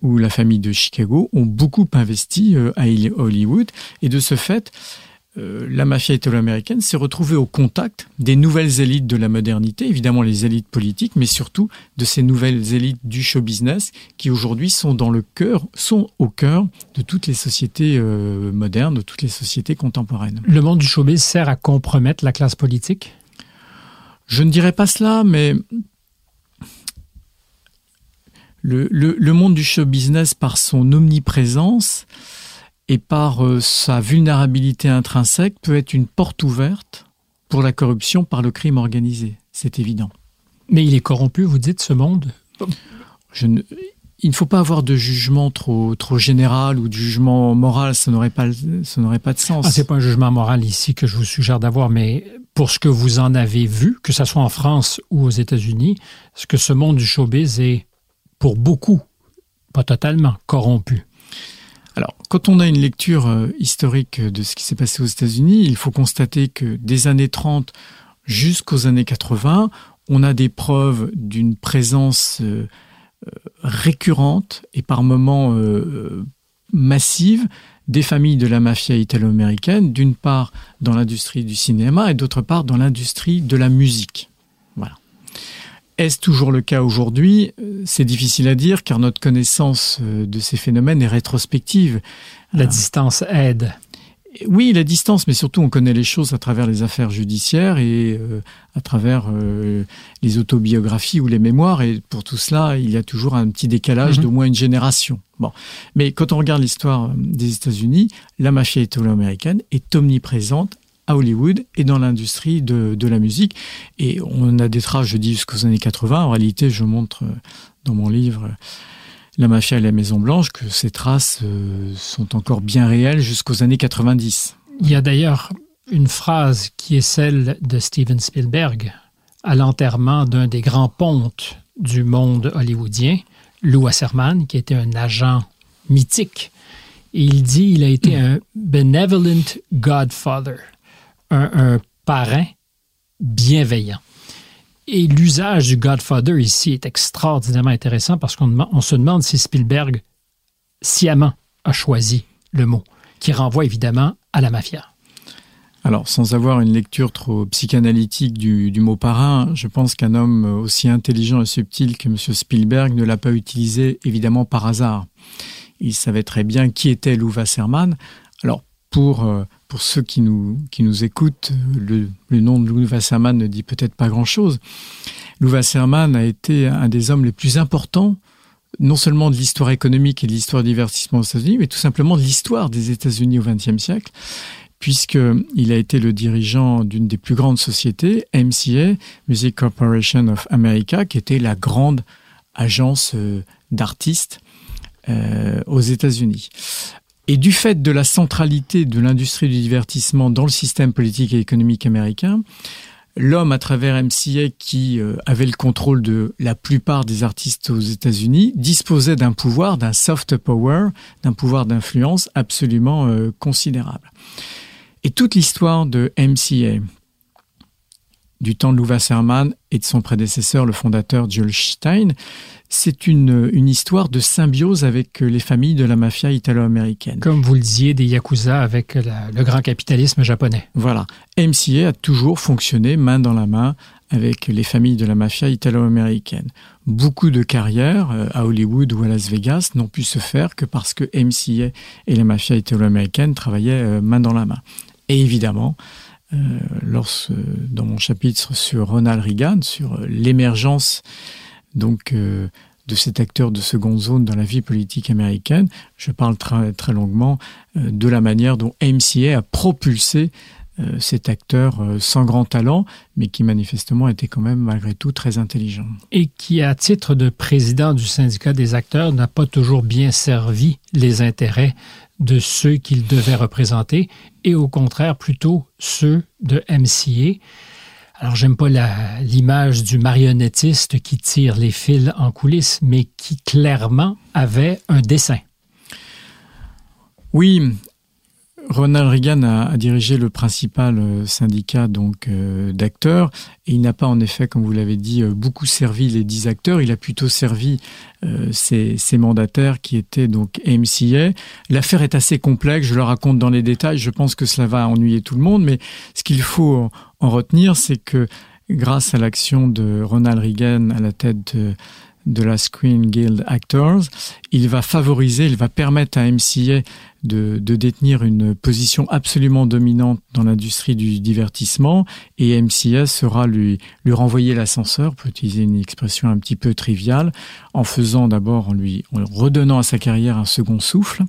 ou la famille de Chicago, ont beaucoup investi à Hollywood. Et de ce fait, euh, la mafia italo-américaine s'est retrouvée au contact des nouvelles élites de la modernité, évidemment les élites politiques, mais surtout de ces nouvelles élites du show business qui aujourd'hui sont dans le cœur, sont au cœur de toutes les sociétés euh, modernes, de toutes les sociétés contemporaines. Le monde du showbiz sert à compromettre la classe politique? Je ne dirais pas cela, mais le, le monde du show business, par son omniprésence, et par euh, sa vulnérabilité intrinsèque peut être une porte ouverte pour la corruption par le crime organisé. C'est évident. Mais il est corrompu, vous dites, ce monde? Je ne, Il ne faut pas avoir de jugement trop, trop général ou de jugement moral, ça n'aurait pas, ça n'aurait pas de sens. Ah, c'est pas un jugement moral ici que je vous suggère d'avoir, mais pour ce que vous en avez vu, que ce soit en France ou aux États-Unis, est-ce que ce monde du showbiz est, pour beaucoup, pas totalement, corrompu alors, quand on a une lecture euh, historique de ce qui s'est passé aux États-Unis, il faut constater que des années 30 jusqu'aux années 80, on a des preuves d'une présence euh, euh, récurrente et par moments massive des familles de la mafia italo-américaine, d'une part dans l'industrie du cinéma et d'autre part dans l'industrie de la musique. Est-ce toujours le cas aujourd'hui? C'est difficile à dire car notre connaissance euh, de ces phénomènes est rétrospective. La distance aide. Oui, la distance, mais surtout on connaît les choses à travers les affaires judiciaires et euh, à travers euh, les autobiographies ou les mémoires. Et pour tout cela, il y a toujours un petit décalage mhm. d'au moins une génération. Bon, mais quand on regarde l'histoire des États-Unis, la mafia italo-américaine est omniprésente à Hollywood et dans l'industrie de, la musique. Et on a des traces, je dis, jusqu'aux années 80. En réalité, je montre euh, dans mon livre euh, La mafia et la Maison Blanche que ces traces euh, sont encore bien réelles jusqu'aux années 90. Il y a d'ailleurs une phrase qui est celle de Steven Spielberg à l'enterrement d'un des grands pontes du monde hollywoodien, Lou Wasserman, qui était un agent mythique. Et il dit il a été un benevolent godfather un, parrain bienveillant. Et l'usage du Godfather ici est extraordinairement intéressant parce qu'on se demande si Spielberg sciemment a choisi le mot, qui renvoie évidemment à la mafia. Alors, sans avoir une lecture trop psychanalytique du, du mot parrain, je pense qu'un homme aussi intelligent et subtil que M. Spielberg ne l'a pas utilisé évidemment par hasard. Il savait très bien qui était Lou Wasserman. Euh, pour ceux qui nous, qui nous écoutent, le, nom de Lou Wasserman ne dit peut-être pas grand-chose. Lou Wasserman a été un des hommes les plus importants, non seulement de l'histoire économique et de l'histoire du divertissement aux États-Unis, mais tout simplement de l'histoire des États-Unis au XXe siècle, puisqu'il a été le dirigeant d'une des plus grandes sociétés, MCA, Music Corporation of America, qui était la grande agence euh, d'artistes euh, aux États-Unis. Et du fait de la centralité de l'industrie du divertissement dans le système politique et économique américain, l'homme à travers MCA qui euh, avait le contrôle de la plupart des artistes aux États-Unis disposait d'un pouvoir, d'un soft power, d'un pouvoir d'influence absolument euh, considérable. Et toute l'histoire de MCA, du temps de Lou Wasserman et de son prédécesseur, le fondateur Joel Stein, c'est une, une histoire de symbiose avec les familles de la mafia italo-américaine. Comme vous le disiez, des yakuza avec le grand capitalisme japonais. Voilà. MCA a toujours fonctionné main dans la main avec les familles de la mafia italo-américaine. Beaucoup de carrières euh, à Hollywood ou à Las Vegas n'ont pu se faire que parce que MCA et la mafia italo-américaine travaillaient euh, main dans la main. Et évidemment, euh, lorsque, dans mon chapitre sur Ronald Reagan, sur l'émergence donc de cet acteur de seconde zone dans la vie politique américaine, je parle très, longuement de la manière dont MCA a propulsé euh, cet acteur euh, sans grand talent, mais qui manifestement était quand même malgré tout très intelligent. Et qui, à titre de président du syndicat des acteurs, n'a pas toujours bien servi les intérêts de ceux qu'il devait représenter, et au contraire plutôt ceux de MCA. Alors, j'aime pas l'image du marionnettiste qui tire les fils en coulisses, mais qui clairement avait un dessin. Oui, Ronald Reagan a, dirigé le principal euh, syndicat donc euh, d'acteurs et il n'a pas en effet, comme vous l'avez dit, euh, beaucoup servi les dix acteurs. Il a plutôt servi ses, mandataires qui étaient donc MCA. L'affaire est assez complexe. Je le raconte dans les détails. Je pense que cela va ennuyer tout le monde, mais ce qu'il faut en retenir, c'est que grâce à l'action de Ronald Reagan à la tête de de la Screen Guild Actors, il va favoriser, il va permettre à MCA de, détenir une position absolument dominante dans l'industrie du divertissement et MCA sera lui, lui renvoyer l'ascenseur, pour utiliser une expression un petit peu triviale, en faisant d'abord, en lui en redonnant à sa carrière un second souffle,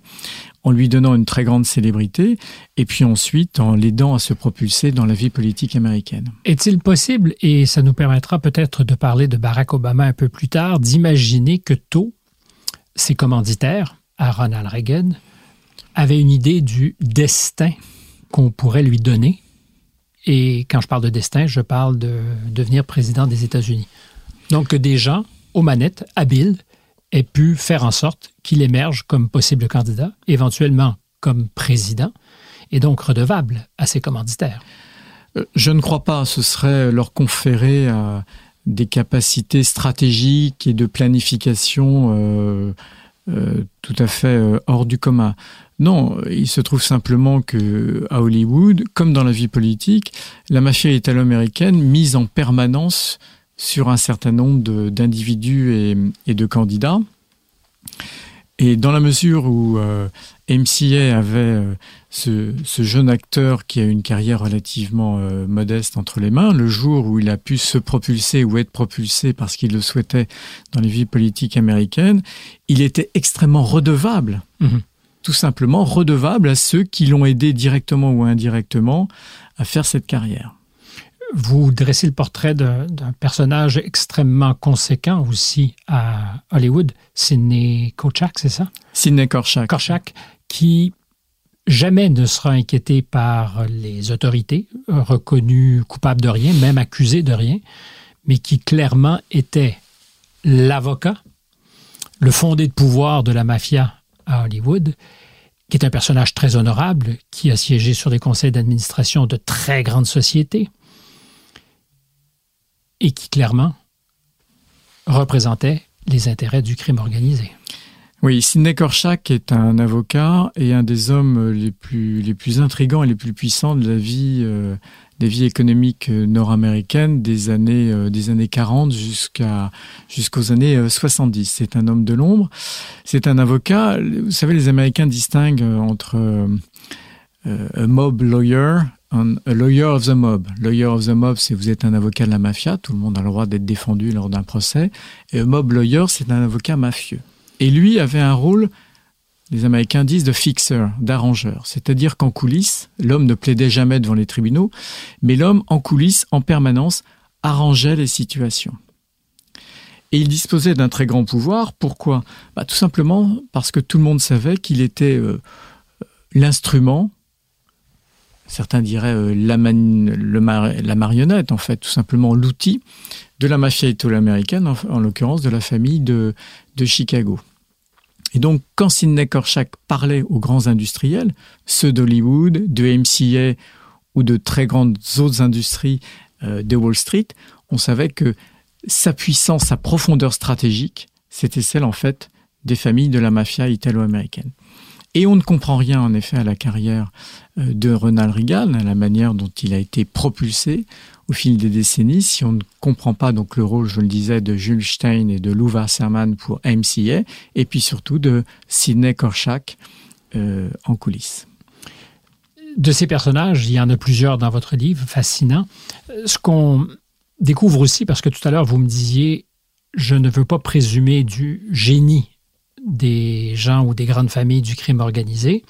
en lui donnant une très grande célébrité, et puis ensuite en l'aidant à se propulser dans la vie politique américaine. Est-il possible, et ça nous permettra peut-être de parler de Barack Obama un peu plus tard, d'imaginer que tôt, ses commanditaires, à Ronald Reagan, avaient une idée du destin qu'on pourrait lui donner? Et quand je parle de destin, je parle de devenir président des États-Unis. Donc des gens aux manettes, habiles, ait pu faire en sorte qu'il émerge comme possible candidat, éventuellement comme président, et donc redevable à ses commanditaires. Euh, je ne crois pas. Ce serait leur conférer euh, des capacités stratégiques et de planification euh, tout à fait hors du commun. Non, il se trouve simplement que à Hollywood, comme dans la vie politique, la mafia italo-américaine mise en permanence sur un certain nombre d'individus et, de candidats. Et dans la mesure où euh, MCA avait euh, ce, jeune acteur qui a une carrière relativement euh, modeste entre les mains, le jour où il a pu se propulser ou être propulsé parce qu'il le souhaitait dans les vies politiques américaines, il était extrêmement redevable. Mhm. Tout simplement redevable à ceux qui l'ont aidé directement ou indirectement à faire cette carrière vous dressez le portrait d'un personnage extrêmement conséquent aussi à Hollywood, Sidney Korchak, c'est ça? Sidney Korchak. Korchak, qui jamais ne sera inquiété par les autorités, reconnu coupable de rien, même accusé de rien, mais qui clairement était l'avocat, le fondé de pouvoir de la mafia à Hollywood, qui est un personnage très honorable, qui a siégé sur des conseils d'administration de très grandes sociétés, et qui clairement représentait les intérêts du crime organisé. Oui, Sidney Korchak est un avocat et un des hommes les plus, les plus intrigants et les plus puissants de la vie, euh, des vies économiques nord-américaines des années, euh, des années 40 jusqu'à, jusqu'aux années 70. Euh, c'est un homme de l'ombre. C'est un avocat. Vous savez, les Américains distinguent entre un mob lawyer un lawyer of the mob. Lawyer of the mob, c'est vous êtes un avocat de la mafia, tout le monde a le droit d'être défendu lors d'un procès. Et mob lawyer, c'est un avocat mafieux. Et lui avait un rôle, les Américains disent, de fixer, d'arrangeur. C'est-à-dire qu'en coulisses, l'homme ne plaidait jamais devant les tribunaux, mais l'homme, en coulisses, en permanence, arrangeait les situations. Et il disposait d'un très grand pouvoir. Pourquoi? Bah, Tout simplement parce que tout le monde savait qu'il était euh, l'instrument certains diraient euh, la, marionnette, en fait, tout simplement l'outil de la mafia italo-américaine, en, l'occurrence de la famille de, de, Chicago. Et donc, quand Sidney Korchak parlait aux grands industriels, ceux d'Hollywood, de MCA ou de très grandes autres industries euh, de Wall Street, on savait que sa puissance, sa profondeur stratégique, c'était celle en fait des familles de la mafia italo-américaine. Et on ne comprend rien en effet à la carrière euh, de Ronald Reagan, à la manière dont il a été propulsé au fil des décennies, si on ne comprend pas donc le rôle, je le disais, de Jules Stein et de Lou Wasserman pour MCA, et puis surtout de Sidney Korchak euh, en coulisses. De ces personnages, il y en a plusieurs dans votre livre, fascinant. Ce qu'on découvre aussi, parce que tout à l'heure vous me disiez, je ne veux pas présumer du génie des gens ou des grandes familles du crime organisé.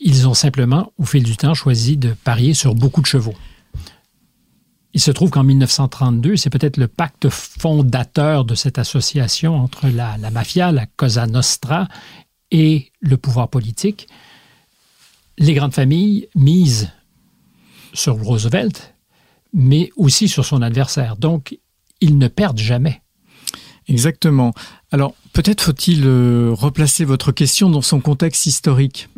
Ils ont simplement, au fil du temps, choisi de parier sur beaucoup de chevaux. Il se trouve qu'en 1932, c'est peut-être le pacte fondateur de cette association entre la, mafia, la Cosa Nostra et le pouvoir politique. Les grandes familles misent sur Roosevelt, mais aussi sur son adversaire. Donc, ils ne perdent jamais. Exactement. Alors, peut-être faut-il euh, replacer votre question dans son contexte historique.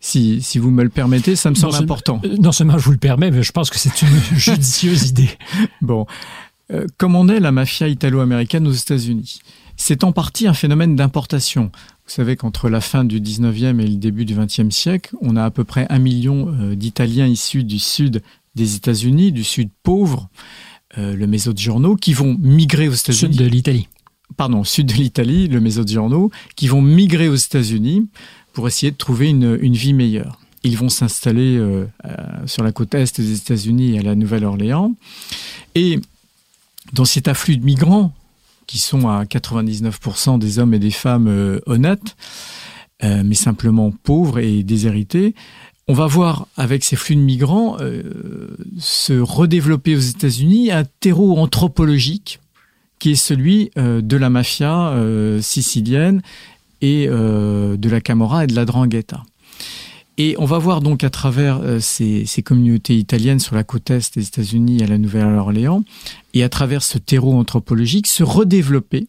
Si, si vous me le permettez, ça me semble important. Euh, non seulement je vous le permets, mais je pense que c'est une judicieuse idée. Bon. Euh, comme on est la mafia italo-américaine aux États-Unis C'est en partie un phénomène d'importation. Vous savez qu'entre la fin du 19e et le début du 20e siècle, on a à peu près un million d'Italiens issus du sud des États-Unis, du sud pauvre, le Mezzogiorno, qui vont migrer aux États-Unis. Sud de l'Italie pardon, sud de l'Italie, le Mezzogiorno, qui vont migrer aux États-Unis pour essayer de trouver une, vie meilleure. Ils vont s'installer euh, euh, sur la côte est des États-Unis à la Nouvelle-Orléans. Et dans cet afflux de migrants, qui sont à 99% des hommes et des femmes euh, honnêtes, mais simplement pauvres et déshérités, on va voir avec ces flux de migrants se redévelopper aux États-Unis un terreau anthropologique qui est celui euh, de la mafia euh, sicilienne et euh, de la Camorra et de la Drangheta. Et on va voir donc à travers ces, communautés italiennes sur la côte est des États-Unis à la Nouvelle-Orléans, et à travers ce terreau anthropologique, se redévelopper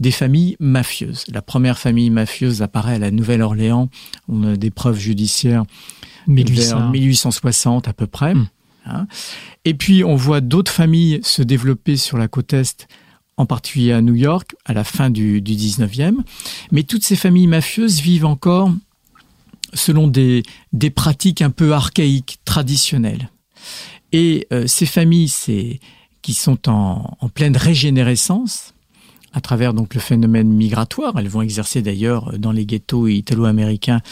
des familles mafieuses. La première famille mafieuse apparaît à la Nouvelle-Orléans. On a des preuves judiciaires vers 1860 à peu près. Hmm. Hein. Et puis on voit d'autres familles se développer sur la côte est en particulier à New York, à la fin du, 19e. Mais toutes ces familles mafieuses vivent encore selon des, pratiques un peu archaïques, traditionnelles. Et euh, ces familles qui sont en, pleine régénérescence, à travers le phénomène migratoire, elles vont exercer d'ailleurs dans les ghettos italo-américains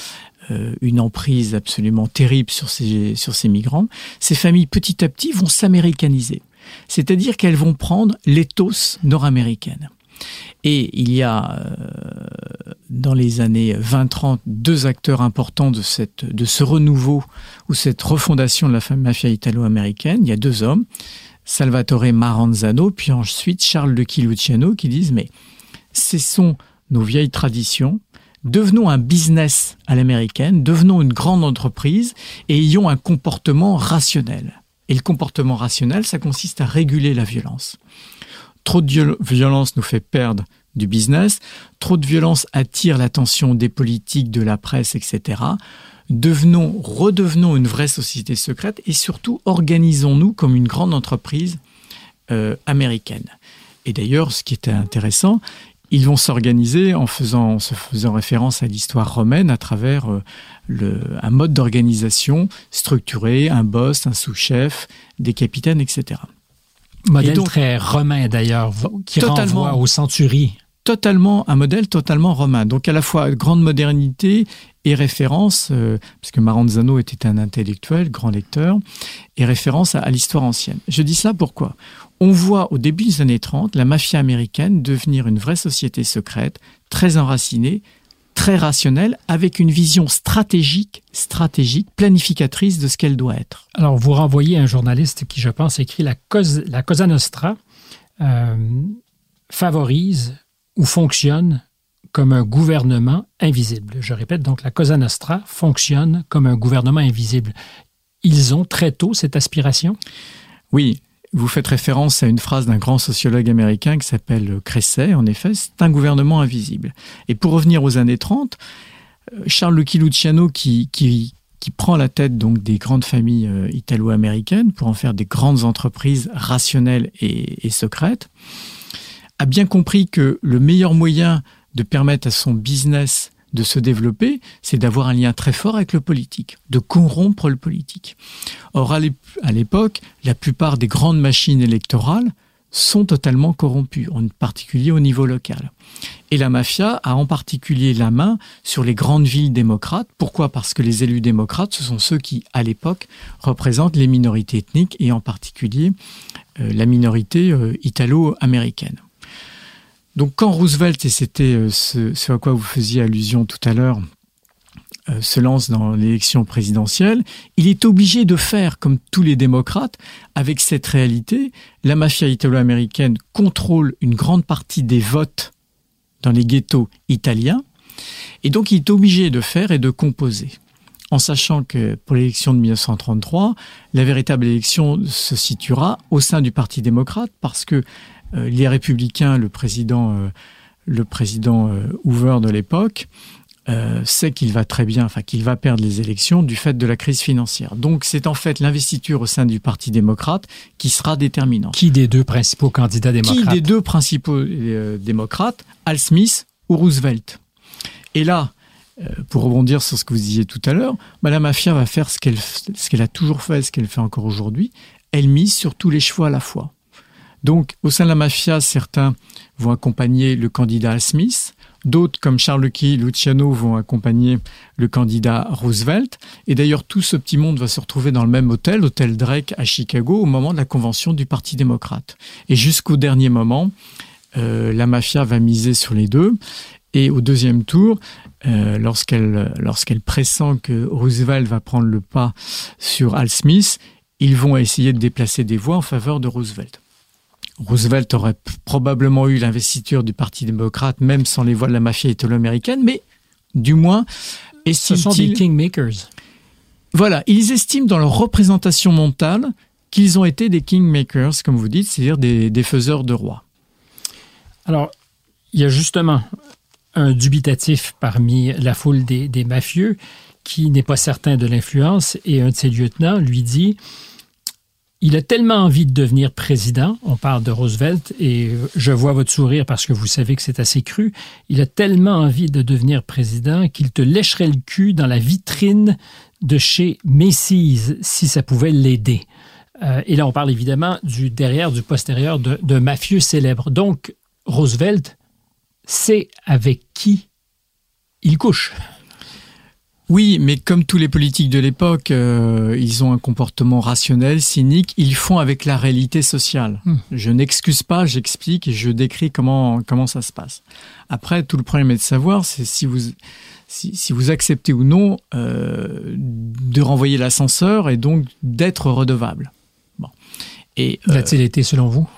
euh, une emprise absolument terrible sur ces migrants, ces familles petit à petit vont s'américaniser c'est-à-dire qu'elles vont prendre l'éthos nord-américaine. Et il y a euh, dans les années 20-30 deux acteurs importants de, cette, de ce renouveau ou cette refondation de la mafia italo-américaine. Il y a deux hommes, Salvatore Maranzano, puis ensuite Charles de Chiluciano, qui disent mais cessons nos vieilles traditions, devenons un business à l'américaine, devenons une grande entreprise et ayons un comportement rationnel. Et le comportement rationnel, ça consiste à réguler la violence. Trop de violence nous fait perdre du business, trop de violence attire l'attention des politiques, de la presse, etc. Devenons, redevenons une vraie société secrète et surtout organisons-nous comme une grande entreprise euh, américaine. Et d'ailleurs, ce qui était intéressant, ils vont s'organiser en faisant, se faisant référence à l'histoire romaine à travers euh, le, un mode d'organisation structuré, un boss, un sous-chef, des capitaines, etc. Modèle très romain d'ailleurs, qui totalement, renvoie aux centuries. Totalement, un modèle totalement romain. Donc à la fois grande modernité et référence, euh, puisque Maranzano était un intellectuel, grand lecteur, et référence à, à l'histoire ancienne. Je dis cela pourquoi? On voit au début des années 30 la mafia américaine devenir une vraie société secrète, très enracinée, très rationnelle, avec une vision stratégique, stratégique, planificatrice de ce qu'elle doit être. Alors, vous renvoyez un journaliste qui, je pense, écrit La, la Cosa Nostra euh, favorise ou fonctionne comme un gouvernement invisible. Je répète, donc la Cosa Nostra fonctionne comme un gouvernement invisible. Ils ont très tôt cette aspiration? Oui, vous faites référence à une phrase d'un grand sociologue américain qui s'appelle Cresset, en effet, c'est un gouvernement invisible. Et pour revenir aux années 30, euh, Charles Lucky Luciano, qui, prend la tête donc des grandes familles euh, italo-américaines pour en faire des grandes entreprises rationnelles et, et secrètes, a bien compris que le meilleur moyen de permettre à son business de se développer, c'est d'avoir un lien très fort avec le politique, de corrompre le politique. Or, à l'époque, la plupart des grandes machines électorales sont totalement corrompues, en particulier au niveau local. Et la mafia a en particulier la main sur les grandes villes démocrates. Pourquoi? Parce que les élus démocrates, ce sont ceux qui, à l'époque, représentent les minorités ethniques et en particulier euh, la minorité euh, italo-américaine. Donc quand Roosevelt, et c'était euh, ce, à quoi vous faisiez allusion tout à l'heure, euh, se lance dans l'élection présidentielle, il est obligé de faire comme tous les démocrates avec cette réalité. La mafia italo-américaine contrôle une grande partie des votes dans les ghettos italiens, et donc il est obligé de faire et de composer. En sachant que pour l'élection de 1933, la véritable élection se situera au sein du Parti démocrate parce que les républicains, le président, euh, le président euh, Hoover de l'époque, sait qu'il va très bien, enfin qu'il va perdre les élections du fait de la crise financière. Donc c'est en fait l'investiture au sein du Parti démocrate qui sera déterminante. Qui des deux principaux candidats démocrates Qui des deux principaux démocrates Al Smith ou Roosevelt Et là, pour rebondir sur ce que vous disiez tout à l'heure, bah, la mafia va faire ce qu'elle ce qu'elle a toujours fait, ce qu'elle fait encore aujourd'hui. Elle mise sur tous les chevaux à la fois. Donc, au sein de la mafia, certains vont accompagner le candidat Smith, d'autres, comme Charles Lucky, Luciano, vont accompagner le candidat Roosevelt. Et d'ailleurs, tout ce petit monde va se retrouver dans le même hôtel, hôtel Drake à Chicago, au moment de la convention du Parti démocrate. Et jusqu'au dernier moment, euh, la mafia va miser sur les deux. Et au deuxième tour, euh, lorsqu'elle lorsqu'elle pressent que Roosevelt va prendre le pas sur Al Smith, ils vont essayer de déplacer des voix en faveur de Roosevelt. Roosevelt aurait probablement eu l'investiture du Parti démocrate, même sans les voix de la mafia italo-américaine, mais du moins, Ce sont des kingmakers. Voilà, ils estiment dans leur représentation mentale qu'ils ont été des kingmakers, comme vous dites, c'est-à-dire des, faiseurs de rois. Alors, il y a justement un dubitatif parmi la foule des, des mafieux qui n'est pas certain de l'influence et un de ses lieutenants lui dit il a tellement envie de devenir président, on parle de Roosevelt, et je vois votre sourire parce que vous savez que c'est assez cru, il a tellement envie de devenir président qu'il te lécherait le cul dans la vitrine de chez Macy's si ça pouvait l'aider. Euh, et là, on parle évidemment du derrière, du postérieur d'un mafieux célèbre. Donc, Roosevelt sait avec qui il couche. Oui, mais comme tous les politiques de l'époque, euh, ils ont un comportement rationnel, cynique. Ils font avec la réalité sociale. Hmm. Je n'excuse pas, j'explique et je décris comment comment ça se passe. Après, tout le problème est de savoir, c'est si vous si, vous acceptez ou non euh, de renvoyer l'ascenseur et donc d'être redevable. Bon. Et euh, l'a-t-il été selon vous?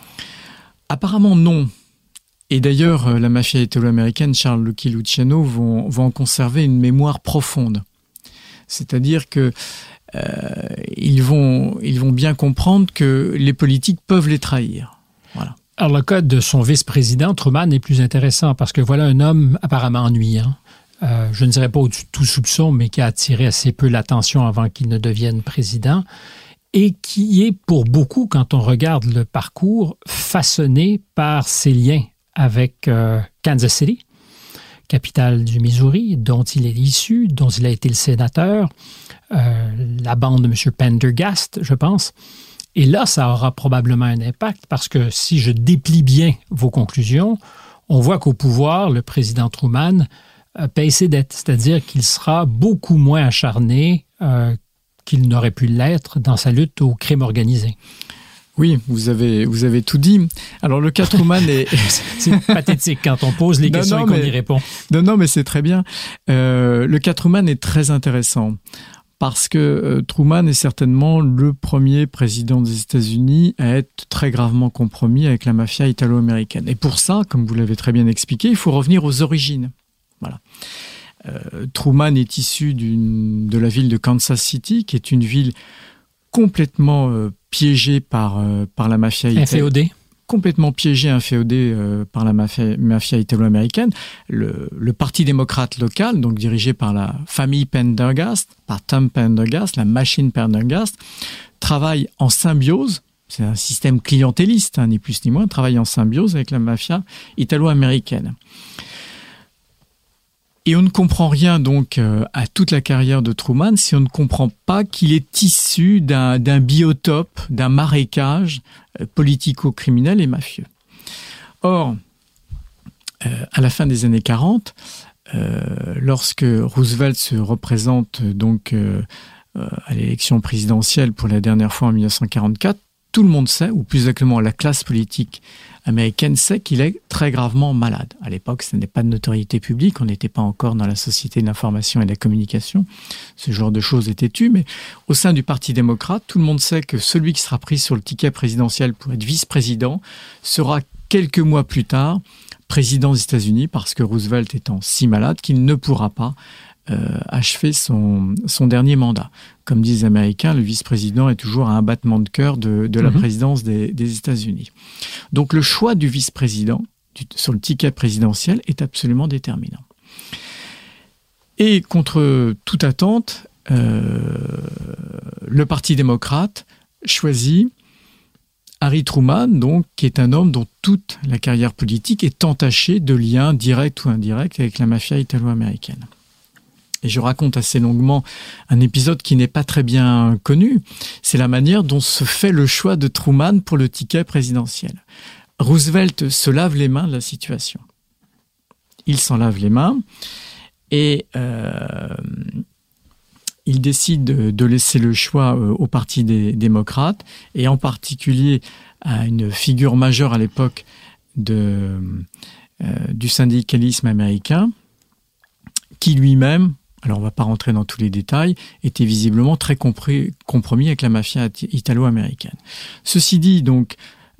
Apparemment non. Et d'ailleurs, euh, la mafia italo-américaine, Charles Lucky Luciano, vont, en conserver une mémoire profonde. C'est-à-dire que euh, ils, vont, ils vont bien comprendre que les politiques peuvent les trahir. Alors, le cas de son vice-président, Truman, est plus intéressant parce que voilà un homme apparemment ennuyant. Euh, je ne dirais pas au tout soupçon, mais qui a attiré assez peu l'attention avant qu'il ne devienne président, et qui est pour beaucoup, quand on regarde le parcours, façonné par ses liens avec euh, Kansas City, capitale du Missouri, dont il est issu, dont il a été le sénateur, euh, la bande de M. Pendergast, je pense. Et là, ça aura probablement un impact parce que si je déplie bien vos conclusions, on voit qu'au pouvoir, le président Truman euh, paye ses dettes, c'est-à-dire qu'il sera beaucoup moins acharné qu'il n'aurait pu l'être dans sa lutte au crime organisé. Oui, vous avez, vous avez tout dit. Alors le cas Truman est... c'est pathétique quand on pose les questions et qu'on y répond. Non, non, mais c'est très bien. Euh, le cas Truman est très intéressant parce que euh, Truman est certainement le premier président des États-Unis à être très gravement compromis avec la mafia italo-américaine. Et pour ça, comme vous l'avez très bien expliqué, il faut revenir aux origines. Voilà. Euh, Truman est issu de la ville de Kansas City, qui est une ville complètement piégé par, par la mafia italienne complètement piégé, inféodé euh, par la mafia, mafia italo-américaine. Le, le, parti démocrate local, donc dirigé par la famille Pendergast, par Tom Pendergast, la machine Pendergast, travaille en symbiose. C'est un système clientéliste, hein, ni plus ni moins, travaille en symbiose avec la mafia italo-américaine. Et on ne comprend rien donc euh, à toute la carrière de Truman si on ne comprend pas qu'il est issu d'un biotope, d'un marécage euh, politico-criminel et mafieux. Or, euh, à la fin des années 40, lorsque Roosevelt se représente donc à l'élection présidentielle pour la dernière fois en 1944, tout le monde sait, ou plus exactement la classe politique américaine sait qu'il est très gravement malade. À l'époque, ce n'est pas de notoriété publique, on n'était pas encore dans la société de l'information et de la communication. Ce genre de choses était tu, mais au sein du Parti démocrate, tout le monde sait que celui qui sera pris sur le ticket présidentiel pour être vice-président sera quelques mois plus tard président des États-Unis parce que Roosevelt étant si malade qu'il ne pourra pas euh, achever son, son dernier mandat. Comme disent les Américains, le vice-président est toujours à un battement de cœur de, de la mhm. présidence des, des États-Unis. Donc le choix du vice-président sur le ticket présidentiel est absolument déterminant. Et contre toute attente, euh, le Parti démocrate choisit Harry Truman, donc, qui est un homme dont toute la carrière politique est entachée de liens directs ou indirects avec la mafia italo-américaine et je raconte assez longuement un épisode qui n'est pas très bien connu, c'est la manière dont se fait le choix de Truman pour le ticket présidentiel. Roosevelt se lave les mains de la situation. Il s'en lave les mains et euh, il décide de laisser le choix euh, au Parti des démocrates et en particulier à une figure majeure à l'époque euh, du syndicalisme américain qui lui-même alors on ne va pas rentrer dans tous les détails, était visiblement très compromis avec la mafia italo-américaine. Ceci dit, donc,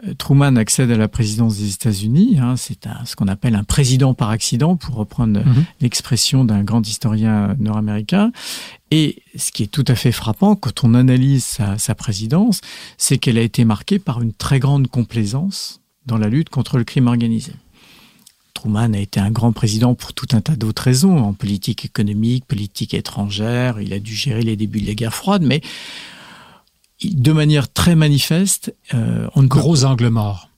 euh, Truman accède à la présidence des États-Unis. Hein, c'est ce qu'on appelle un président par accident, pour reprendre mhm. l'expression d'un grand historien nord-américain. Et ce qui est tout à fait frappant quand on analyse sa, sa présidence, c'est qu'elle a été marquée par une très grande complaisance dans la lutte contre le crime organisé. Truman a été un grand président pour tout un tas d'autres raisons, en politique économique, politique étrangère, il a dû gérer les débuts de la guerre froide, mais de manière très manifeste, euh, on gros angle mort.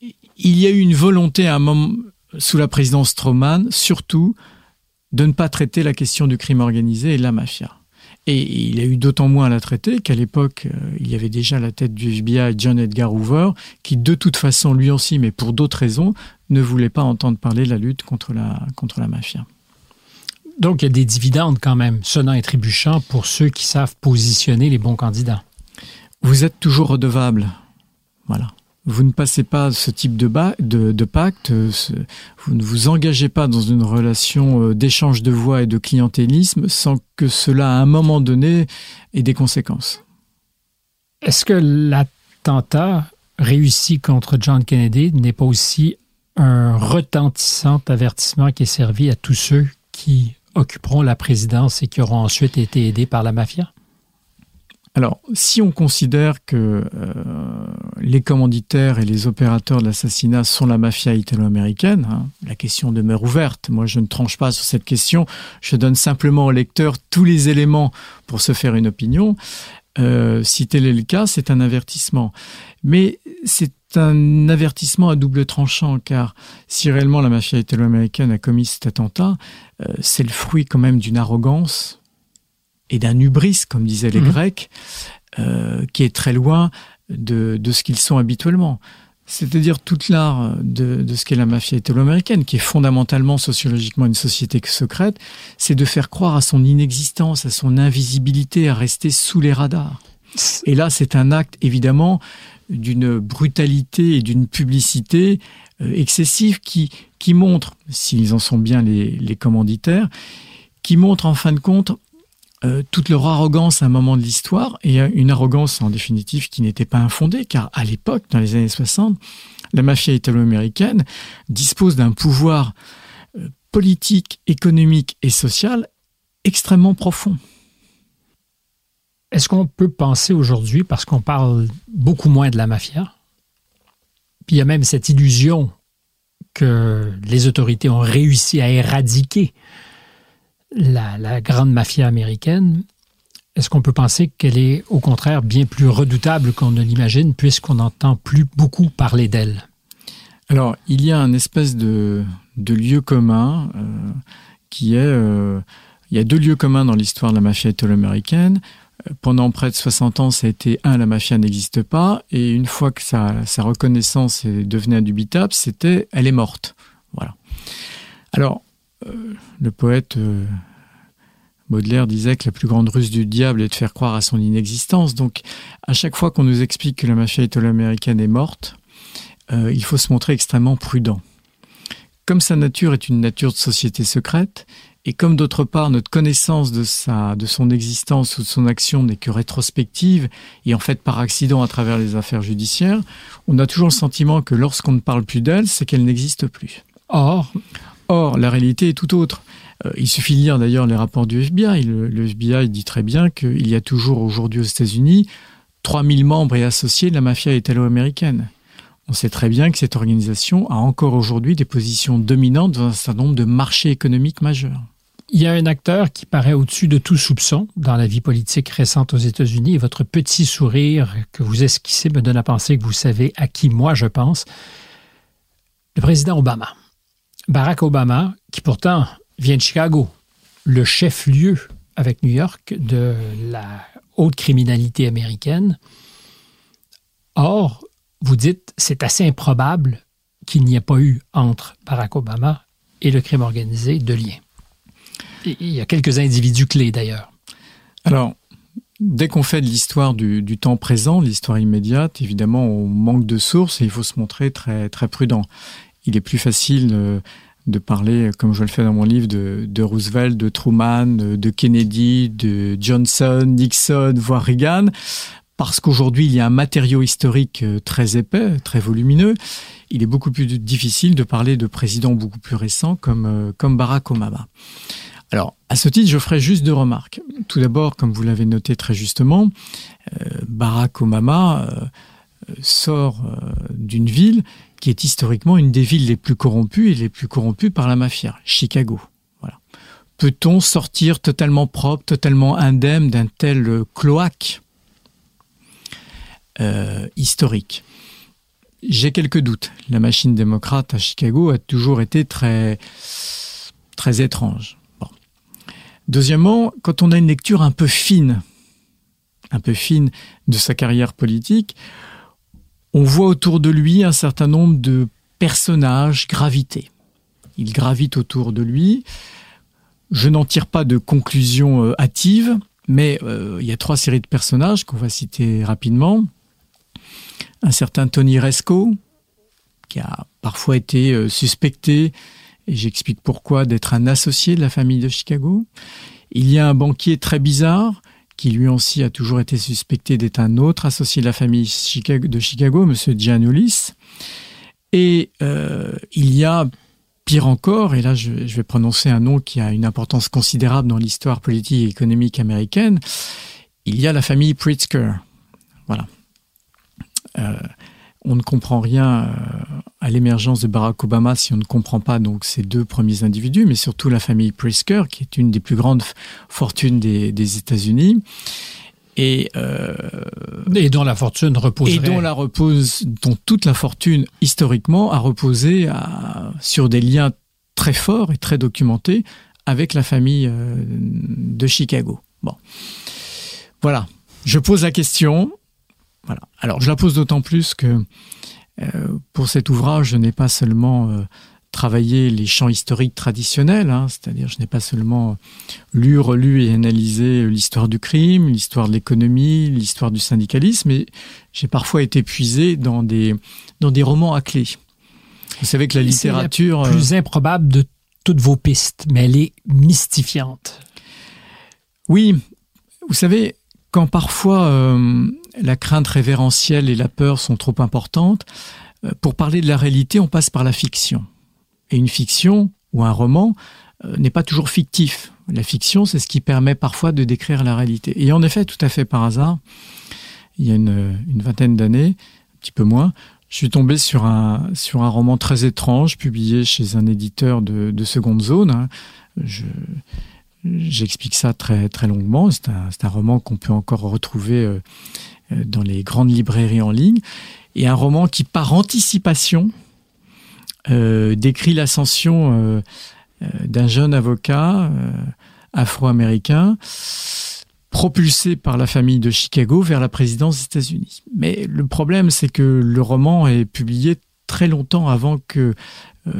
Il y a eu une volonté à un moment sous la présidence Truman, surtout de ne pas traiter la question du crime organisé et de la mafia. Et il a eu d'autant moins à la traiter qu'à l'époque, euh, il y avait déjà la tête du FBI, John Edgar Hoover, qui de toute façon, lui aussi, mais pour d'autres raisons, ne voulait pas entendre parler de la lutte contre la, contre la mafia. Donc, il y a des dividendes quand même, sonnant et trébuchant, pour ceux qui savent positionner les bons candidats. Vous êtes toujours redevable. Voilà. Vous ne passez pas ce type de, de, pacte, vous ne vous engagez pas dans une relation euh, d'échange de voix et de clientélisme sans que cela, à un moment donné, ait des conséquences. Est-ce que l'attentat réussi contre John Kennedy n'est pas aussi un retentissant avertissement qui est servi à tous ceux qui occuperont la présidence et qui auront ensuite été aidés par la mafia? Alors, si on considère que euh, les commanditaires et les opérateurs de l'assassinat sont la mafia italo-américaine, hein, la question demeure ouverte. Moi, je ne tranche pas sur cette question. Je donne simplement au lecteur tous les éléments pour se faire une opinion. Euh, si tel est le cas, c'est un avertissement. Mais c'est un avertissement à double tranchant, car si réellement la mafia italo-américaine a commis cet attentat, euh, c'est le fruit quand même d'une arrogance et d'un hubris, comme disaient les mhm. Grecs, euh, qui est très loin de, de ce qu'ils sont habituellement. C'est-à-dire toute l'art de, de, ce qu'est la mafia italo-américaine, qui est fondamentalement sociologiquement une société secrète, c'est de faire croire à son inexistence, à son invisibilité, à rester sous les radars. Et là, c'est un acte évidemment d'une brutalité et d'une publicité euh, excessive qui, qui montre, s'ils en sont bien les, commanditaires, qui montre en fin de compte euh, toute leur arrogance à un moment de l'histoire, et une arrogance en définitive qui n'était pas infondée, car à l'époque, dans les années 60, la mafia italo-américaine dispose d'un pouvoir euh, politique, économique et social extrêmement profond. Est-ce qu'on peut penser aujourd'hui, parce qu'on parle beaucoup moins de la mafia, puis il y a même cette illusion que les autorités ont réussi à éradiquer la, grande mafia américaine, est-ce qu'on peut penser qu'elle est au contraire bien plus redoutable qu'on ne l'imagine puisqu'on n'entend plus beaucoup parler d'elle? Alors, il y a un espèce de, lieu commun euh, qui est... Euh, il y a deux lieux communs dans l'histoire de la mafia italo-américaine. Pendant près de 60 ans, ça a été un, la mafia n'existe pas, et une fois que sa, reconnaissance est devenue indubitable, c'était elle est morte. Voilà. Alors, euh, le poète euh, Baudelaire disait que la plus grande ruse du diable est de faire croire à son inexistence. Donc, à chaque fois qu'on nous explique que la mafia italo-américaine est morte, euh, il faut se montrer extrêmement prudent. Comme sa nature est une nature de société secrète, et comme d'autre part, notre connaissance de, son existence ou de son action n'est que rétrospective et en fait par accident à travers les affaires judiciaires, on a toujours le sentiment que lorsqu'on ne parle plus d'elle, c'est qu'elle n'existe plus. Or, or, la réalité est tout autre. Euh, il suffit de lire d'ailleurs les rapports du FBI. Le, le FBI dit très bien qu'il y a toujours aujourd'hui aux États-Unis 3000 membres et associés de la mafia italo-américaine. On sait très bien que cette organisation a encore aujourd'hui des positions dominantes dans un certain nombre de marchés économiques majeurs. Il y a un acteur qui paraît au-dessus de tout soupçon dans la vie politique récente aux États-Unis et votre petit sourire que vous esquissez me donne à penser que vous savez à qui moi je pense. Le président Obama. Barack Obama, qui pourtant vient de Chicago, le chef-lieu avec New York de la haute criminalité américaine. Or, vous dites, c'est assez improbable qu'il n'y ait pas eu entre Barack Obama et le crime organisé de lien. Il y a quelques individus clés d'ailleurs. Alors, dès qu'on fait de l'histoire du, temps présent, l'histoire immédiate, évidemment, on manque de sources et il faut se montrer très, très prudent. Il est plus facile de parler, comme je le fais dans mon livre, de, Roosevelt, de Truman, de Kennedy, de Johnson, Nixon, voire Reagan, parce qu'aujourd'hui, il y a un matériau historique euh, très épais, très volumineux. Il est beaucoup plus difficile de parler de présidents beaucoup plus récents comme, euh, comme Barack Obama. Alors, à ce titre, je ferai juste deux remarques. Tout d'abord, comme vous l'avez noté très justement, euh, Barack Obama sort d'une ville qui est historiquement une des villes les plus corrompues et les plus corrompues par la mafia, Chicago. Voilà. Peut-on sortir totalement propre, totalement indemne d'un tel cloaque? Historique J'ai quelques doutes. La machine démocrate à Chicago a toujours été très très étrange. Deuxièmement, quand on a une lecture un peu fine, un peu fine de sa carrière politique, on voit autour de lui un certain nombre de personnages gravités. Il gravite autour de lui. Je n'en tire pas de conclusion euh, hâtive, mais euh, il y a trois séries de personnages qu'on va citer rapidement. Un certain Tony Resco, qui a parfois été euh, suspecté et j'explique pourquoi, d'être un associé de la famille de Chicago. Il y a un banquier très bizarre, qui lui aussi a toujours été suspecté d'être un autre associé de la famille de Chicago, M. Giannoulis. Et euh, il y a, pire encore, et là je, vais prononcer un nom qui a une importance considérable dans l'histoire politique et économique américaine, il y a la famille Pritzker. Voilà. Euh, on ne comprend rien euh, à l'émergence de Barack Obama si on ne comprend pas donc ces deux premiers individus, mais surtout la famille Prisker, qui est une des plus grandes fortunes des, États-Unis. Et, euh, et dont la fortune repose et dont la repose dont toute la fortune historiquement a reposé sur des liens très forts et très documentés avec la famille euh, de Chicago. Bon, voilà. Je pose la question. Voilà. Alors, je la pose d'autant plus que euh, pour cet ouvrage, je n'ai pas seulement euh, travaillé les champs historiques traditionnels, hein, c'est-à-dire je n'ai pas seulement lu, relu et analysé l'histoire du crime, l'histoire de l'économie, l'histoire du syndicalisme, mais j'ai parfois été puisé dans des, dans des romans à clé. Vous savez que la littérature... C'est la plus improbable de toutes vos pistes, mais elle est mystifiante. Oui, vous savez, quand parfois euh, la crainte révérentielle et la peur sont trop importantes, euh, pour parler de la réalité, on passe par la fiction. Et une fiction ou un roman euh, n'est pas toujours fictif. La fiction, c'est ce qui permet parfois de décrire la réalité. Et en effet, tout à fait par hasard, il y a une, vingtaine d'années, un petit peu moins, je suis tombé sur un, roman très étrange publié chez un éditeur de, de seconde zone. Hein. Je, j'explique ça très, longuement. C'est un, un, roman qu'on peut encore retrouver euh, dans les grandes librairies en ligne. Et un roman qui, par anticipation, euh, décrit l'ascension euh, euh, d'un jeune avocat afro-américain propulsé par la famille de Chicago vers la présidence des États-Unis. Mais le problème, c'est que le roman est publié très longtemps avant que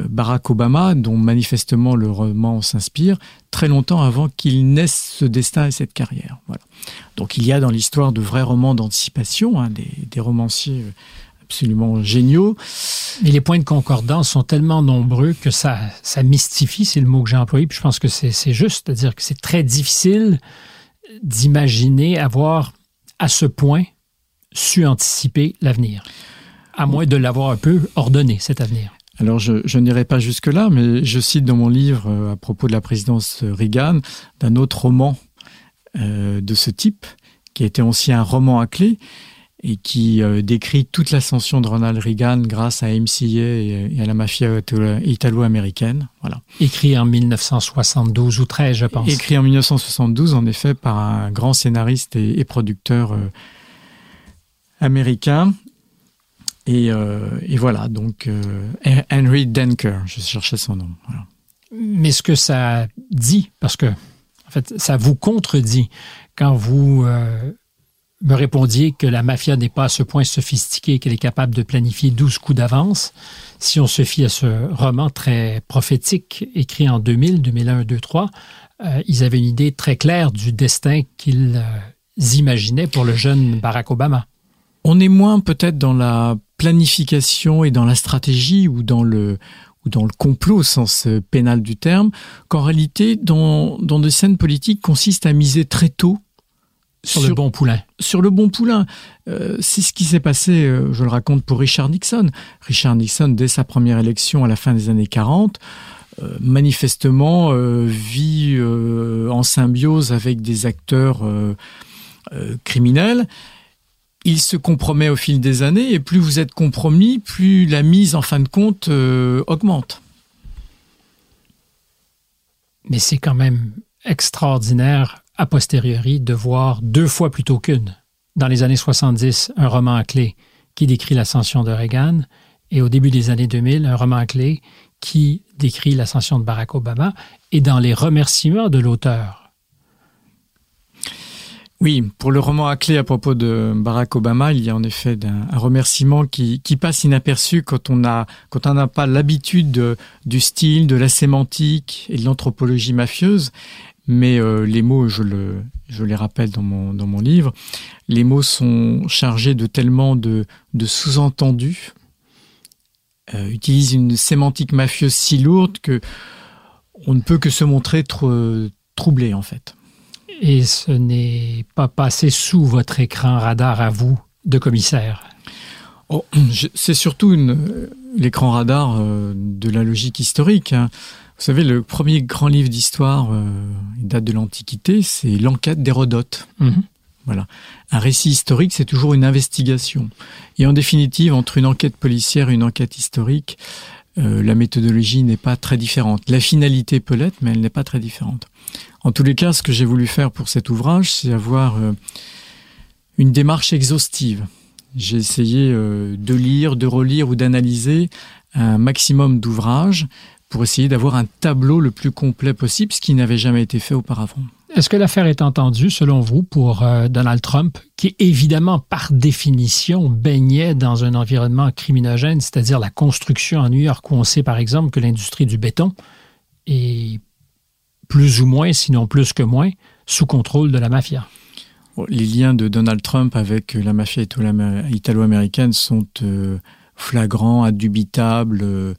Barack Obama, dont manifestement le roman s'inspire, très longtemps avant qu'il naisse ce destin et cette carrière. Voilà. Donc il y a dans l'histoire de vrais romans d'anticipation, hein, des, romanciers absolument géniaux. Mais les points de concordance sont tellement nombreux que ça, ça mystifie, c'est le mot que j'ai employé, puis je pense que c'est juste, c'est-à-dire que c'est très difficile d'imaginer avoir à ce point su anticiper l'avenir, à moins de l'avoir un peu ordonné, cet avenir. Alors, je, je n'irai pas jusque-là, mais je cite dans mon livre, euh, à propos de la présidence Reagan, d'un autre roman euh, de ce type, qui était aussi un roman à clé, et qui euh, décrit toute l'ascension de Ronald Reagan grâce à MCA et, à la mafia italo-américaine. Voilà. Écrit en 1972 ou 13, je pense. Écrit en 1972, en effet, par un grand scénariste et, producteur euh, américain. Et, euh, et, voilà, donc Henry Denker, je cherchais son nom. Mais ce que ça dit, parce que en fait, ça vous contredit quand vous me répondiez que la mafia n'est pas à ce point sophistiquée qu'elle est capable de planifier 12 coups d'avance. Si on se fie à ce roman très prophétique, écrit en 2000, 2001, 2003, euh, ils avaient une idée très claire du destin qu'ils euh, imaginaient pour le jeune Barack Obama. On est moins peut-être dans la planification et dans la stratégie ou dans le ou dans le complot au sens euh, pénal du terme, qu'en réalité, dans, dans des scènes politiques, consiste à miser très tôt sur, le bon poulain. Sur le bon poulain. Euh, c'est ce qui s'est passé, euh, je le raconte, pour Richard Nixon. Richard Nixon, dès sa première élection à la fin des années 40, euh, manifestement vit en symbiose avec des acteurs criminels. Il se compromet au fil des années et plus vous êtes compromis, plus la mise en fin de compte augmente. Mais c'est quand même extraordinaire a posteriori de voir deux fois plutôt qu'une, dans les années 70, un roman à clé qui décrit l'ascension de Reagan, et au début des années 2000, un roman à clé qui décrit l'ascension de Barack Obama, et dans les remerciements de l'auteur. Oui, pour le roman à clé à propos de Barack Obama, il y a en effet un, remerciement qui, passe inaperçu quand on a quand on n'a pas l'habitude du style, de la sémantique et de l'anthropologie mafieuse mais euh, les mots, je, le, je les rappelle dans mon, dans mon livre, les mots sont chargés de tellement de, de sous-entendus, euh, utilisent une sémantique mafieuse si lourde que on ne peut que se montrer troublé en fait. Et ce n'est pas passé sous votre écran radar à vous de commissaire. Oh, c'est surtout l'écran radar euh, de la logique historique. Hein. Vous savez, le premier grand livre d'histoire, euh, date de l'Antiquité, c'est l'enquête d'Hérodote. Mhm. Voilà. Un récit historique, c'est toujours une investigation. Et en définitive, entre une enquête policière et une enquête historique, euh, la méthodologie n'est pas très différente. La finalité peut l'être, mais elle n'est pas très différente. En tous les cas, ce que j'ai voulu faire pour cet ouvrage, c'est avoir euh, une démarche exhaustive. J'ai essayé euh, de lire, de relire ou d'analyser un maximum d'ouvrages pour essayer d'avoir un tableau le plus complet possible, ce qui n'avait jamais été fait auparavant. Est-ce que l'affaire est entendue, selon vous, pour euh, Donald Trump, qui évidemment, par définition, baignait dans un environnement criminogène, c'est-à-dire la construction à New York, où on sait par exemple que l'industrie du béton est plus ou moins, sinon plus que moins, sous contrôle de la mafia? Les liens de Donald Trump avec la mafia italo-américaine sont euh, flagrants, indubitables. Euh,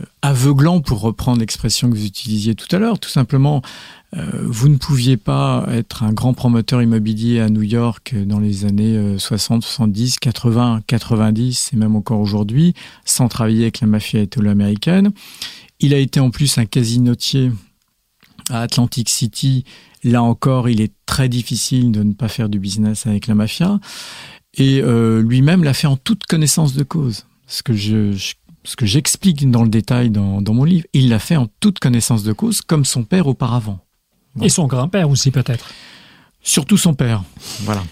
euh, aveuglant, pour reprendre l'expression que vous utilisiez tout à l'heure. Tout simplement, euh, vous ne pouviez pas être un grand promoteur immobilier à New York dans les années 60, 70, 80, 90 et même encore aujourd'hui sans travailler avec la mafia italo-américaine. Il a été en plus un casinotier à Atlantic City, là encore, il est très difficile de ne pas faire du business avec la mafia. Et euh, lui-même l'a fait en toute connaissance de cause. Ce que je, ce que j'explique dans le détail dans, dans mon livre, il l'a fait en toute connaissance de cause, comme son père auparavant. Et son grand-père aussi peut-être. Surtout son père. Voilà.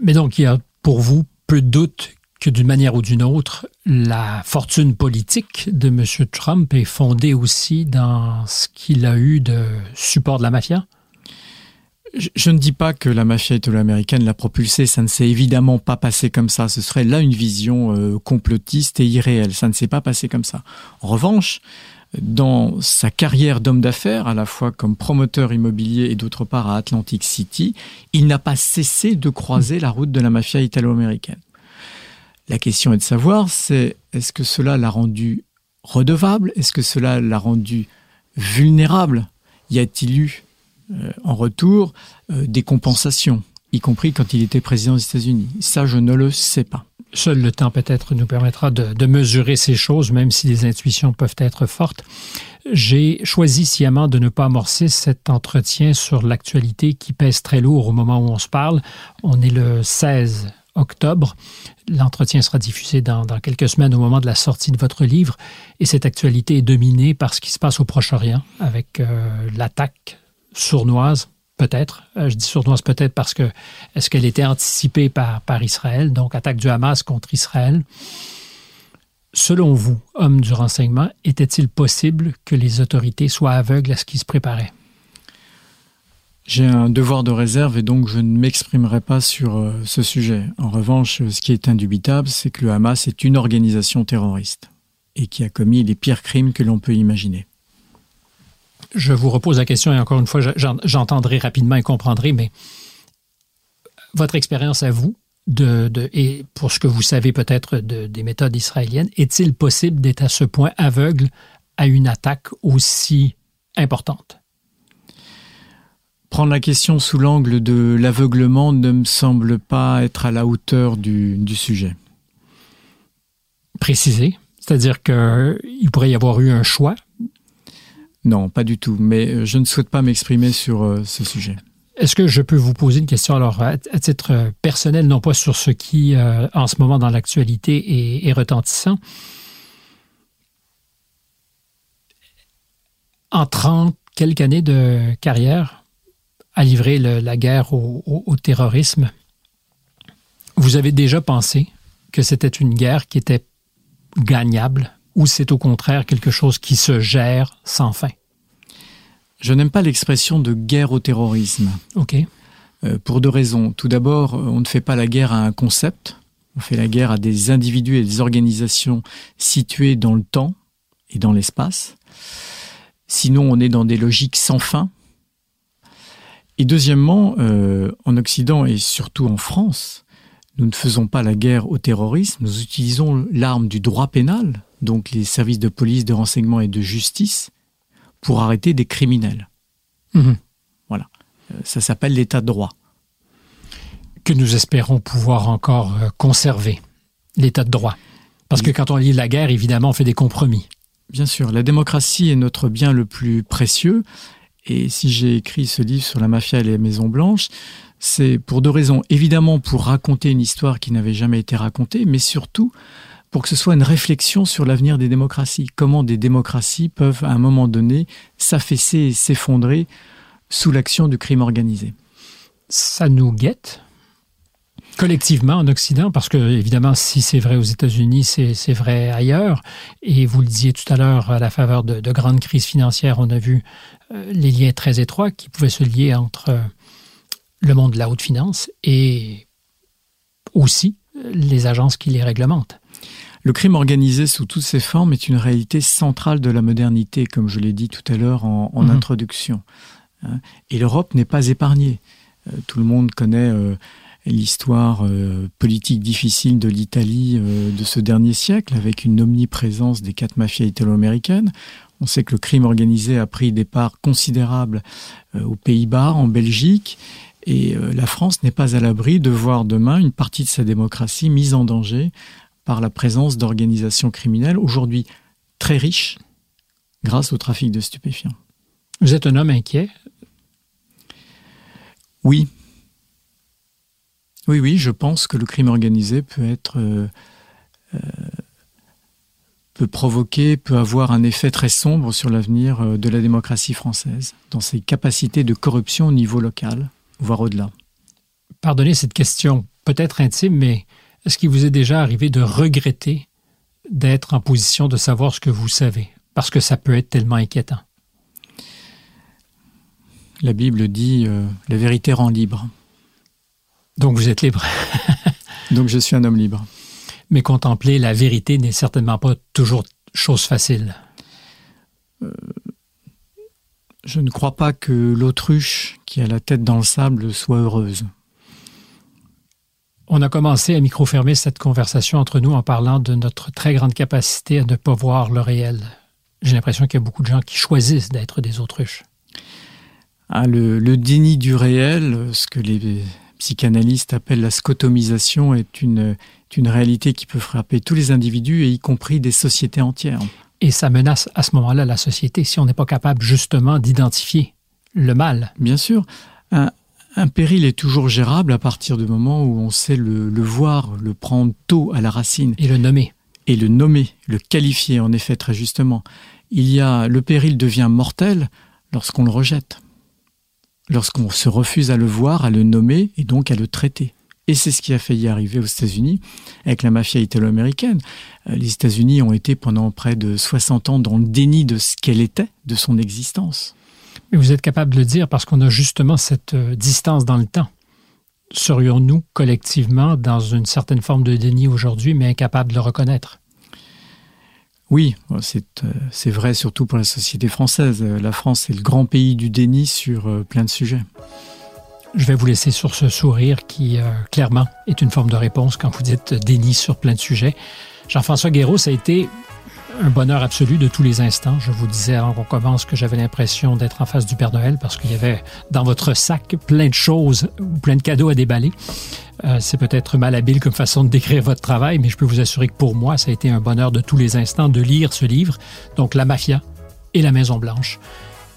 Mais donc il y a pour vous peu de doute que d'une manière ou d'une autre, la fortune politique de M. Trump est fondée aussi dans ce qu'il a eu de support de la mafia? Je, ne dis pas que la mafia italo-américaine l'a propulsé, ça ne s'est évidemment pas passé comme ça. Ce serait là une vision euh, complotiste et irréelle. Ça ne s'est pas passé comme ça. En revanche, dans sa carrière d'homme d'affaires, à la fois comme promoteur immobilier et d'autre part à Atlantic City, il n'a pas cessé de croiser la route de la mafia italo-américaine. La question est de savoir, c'est est-ce que cela l'a rendu redevable? Est-ce que cela l'a rendu vulnérable? Y a-t-il eu euh, en retour euh, des compensations, y compris quand il était président des États-Unis? Ça, je ne le sais pas. Seul le temps peut-être nous permettra de, de, mesurer ces choses, même si les intuitions peuvent être fortes. J'ai choisi sciemment de ne pas amorcer cet entretien sur l'actualité qui pèse très lourd au moment où on se parle. On est le 16 octobre. L'entretien sera diffusé dans, quelques semaines au moment de la sortie de votre livre. Et cette actualité est dominée par ce qui se passe au Proche-Orient avec euh, l'attaque sournoise, peut-être. Euh, je dis sournoise peut-être parce que est-ce qu'elle était anticipée par, par Israël, donc attaque du Hamas contre Israël. Selon vous, homme du renseignement, était-il possible que les autorités soient aveugles à ce qui se préparait? J'ai un devoir de réserve et donc je ne m'exprimerai pas sur euh, ce sujet. En revanche, ce qui est indubitable, c'est que le Hamas est une organisation terroriste et qui a commis les pires crimes que l'on peut imaginer. Je vous repose la question et encore une fois, j'entendrai rapidement et comprendrai, mais votre expérience à vous, et pour ce que vous savez peut-être de, des méthodes israéliennes, est-il possible d'être à ce point aveugle à une attaque aussi importante? Prendre la question sous l'angle de l'aveuglement ne me semble pas être à la hauteur du, du sujet. Préciser, c'est-à-dire qu'il pourrait y avoir eu un choix? Non, pas du tout, mais je ne souhaite pas m'exprimer sur euh, ce sujet. Est-ce que je peux vous poser une question? Alors à, titre personnel, non pas sur ce qui euh, en ce moment dans l'actualité est, est retentissant? En 30 quelques années de carrière, à livrer le, la guerre au, au, au terrorisme, vous avez déjà pensé que c'était une guerre qui était gagnable ou c'est au contraire quelque chose qui se gère sans fin? Je n'aime pas l'expression de guerre au terrorisme. OK. Euh, pour deux raisons. Tout d'abord, on ne fait pas la guerre à un concept, on fait la guerre à des individus et des organisations situées dans le temps et dans l'espace. Sinon, on est dans des logiques sans fin, Et deuxièmement, euh, en Occident et surtout en France, nous ne faisons pas la guerre au terrorisme, nous utilisons l'arme du droit pénal, donc les services de police, de renseignement et de justice, pour arrêter des criminels. Mmh. Voilà. Euh, ça s'appelle l'état de droit. Que nous espérons pouvoir encore euh, conserver, l'état de droit. Parce oui. que quand on lit la guerre, évidemment, on fait des compromis. Bien sûr, la démocratie est notre bien le plus précieux. Et si j'ai écrit ce livre sur la mafia et les maisons blanches, c'est pour deux raisons. Évidemment pour raconter une histoire qui n'avait jamais été racontée, mais surtout pour que ce soit une réflexion sur l'avenir des démocraties. Comment des démocraties peuvent à un moment donné s'affaisser et s'effondrer sous l'action du crime organisé. Ça nous guette collectivement en Occident, parce que évidemment si c'est vrai aux États-Unis, c'est vrai ailleurs. Et vous le disiez tout à l'heure à la faveur de, de grandes crises financières, on a vu les liens très étroits qui pouvaient se lier entre euh, le monde de la haute finance et aussi euh, les agences qui les réglementent. Le crime organisé sous toutes ses formes est une réalité centrale de la modernité, comme je l'ai dit tout à l'heure en, en mmh. introduction. Et l'Europe n'est pas épargnée. Tout le monde connaît euh, l'histoire euh, politique difficile de l'Italie euh, de ce dernier siècle avec une omniprésence des quatre mafias italo-américaines. On sait que le crime organisé a pris des parts considérables euh, aux Pays-Bas, en Belgique, et euh, la France n'est pas à l'abri de voir demain une partie de sa démocratie mise en danger par la présence d'organisations criminelles aujourd'hui très riches grâce au trafic de stupéfiants. Vous êtes un homme inquiet? Oui. Oui, oui, je pense que le crime organisé peut être... Euh, euh, peut provoquer, peut avoir un effet très sombre sur l'avenir euh, de la démocratie française, dans ses capacités de corruption au niveau local, voire au-delà. Pardonnez cette question peut-être intime, mais est-ce qu'il vous est déjà arrivé de regretter d'être en position de savoir ce que vous savez? Parce que ça peut être tellement inquiétant. La Bible dit euh, la vérité rend libre. Donc vous êtes libre. Donc je suis un homme libre. Mais contempler la vérité n'est certainement pas toujours chose facile. Euh, je ne crois pas que l'autruche qui a la tête dans le sable soit heureuse. On a commencé à micro-fermer cette conversation entre nous en parlant de notre très grande capacité à ne pas voir le réel. J'ai l'impression qu'il y a beaucoup de gens qui choisissent d'être des autruches. Ah, le, le, déni du réel, ce que les psychanalystes appellent la scotomisation, est une, une réalité qui peut frapper tous les individus, et y compris des sociétés entières. Et ça menace à ce moment-là la société si on n'est pas capable justement d'identifier le mal. Bien sûr. Un, un, péril est toujours gérable à partir du moment où on sait le, le voir, le prendre tôt à la racine. Et le nommer. Et le nommer, le qualifier, en effet, très justement. Il y a, le péril devient mortel lorsqu'on le rejette lorsqu'on se refuse à le voir, à le nommer et donc à le traiter. Et c'est ce qui a failli arriver aux États-Unis avec la mafia italo-américaine. Euh, les États-Unis ont été pendant près de 60 ans dans le déni de ce qu'elle était, de son existence. Mais vous êtes capable de le dire parce qu'on a justement cette euh, distance dans le temps. Serions-nous collectivement dans une certaine forme de déni aujourd'hui, mais incapables de le reconnaître? Oui, c'est euh, vrai surtout pour la société française. La France est le grand pays du déni sur plein de sujets. Je vais vous laisser sur ce sourire qui, euh, clairement, est une forme de réponse quand vous dites déni sur plein de sujets. Jean-François Guéraud, ça a été un bonheur absolu de tous les instants. Je vous disais avant qu'on commence que j'avais l'impression d'être en face du Père Noël parce qu'il y avait dans votre sac plein de choses, plein de cadeaux à déballer. Euh, c'est peut-être malhabile comme façon de décrire votre travail, mais je peux vous assurer que pour moi, ça a été un bonheur de tous les instants de lire ce livre, donc La Mafia et La Maison Blanche,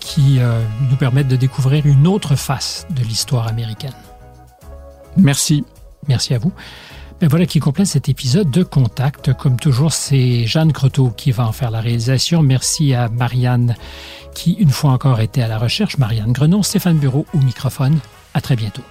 qui euh, nous permettent de découvrir une autre face de l'histoire américaine. Merci. Merci à vous. Ben voilà qui complète cet épisode de Contact. Comme toujours, c'est Jeanne Croteau qui va en faire la réalisation. Merci à Marianne qui, une fois encore, était à la recherche. Marianne Grenon, Stéphane Bureau au microphone. À très bientôt.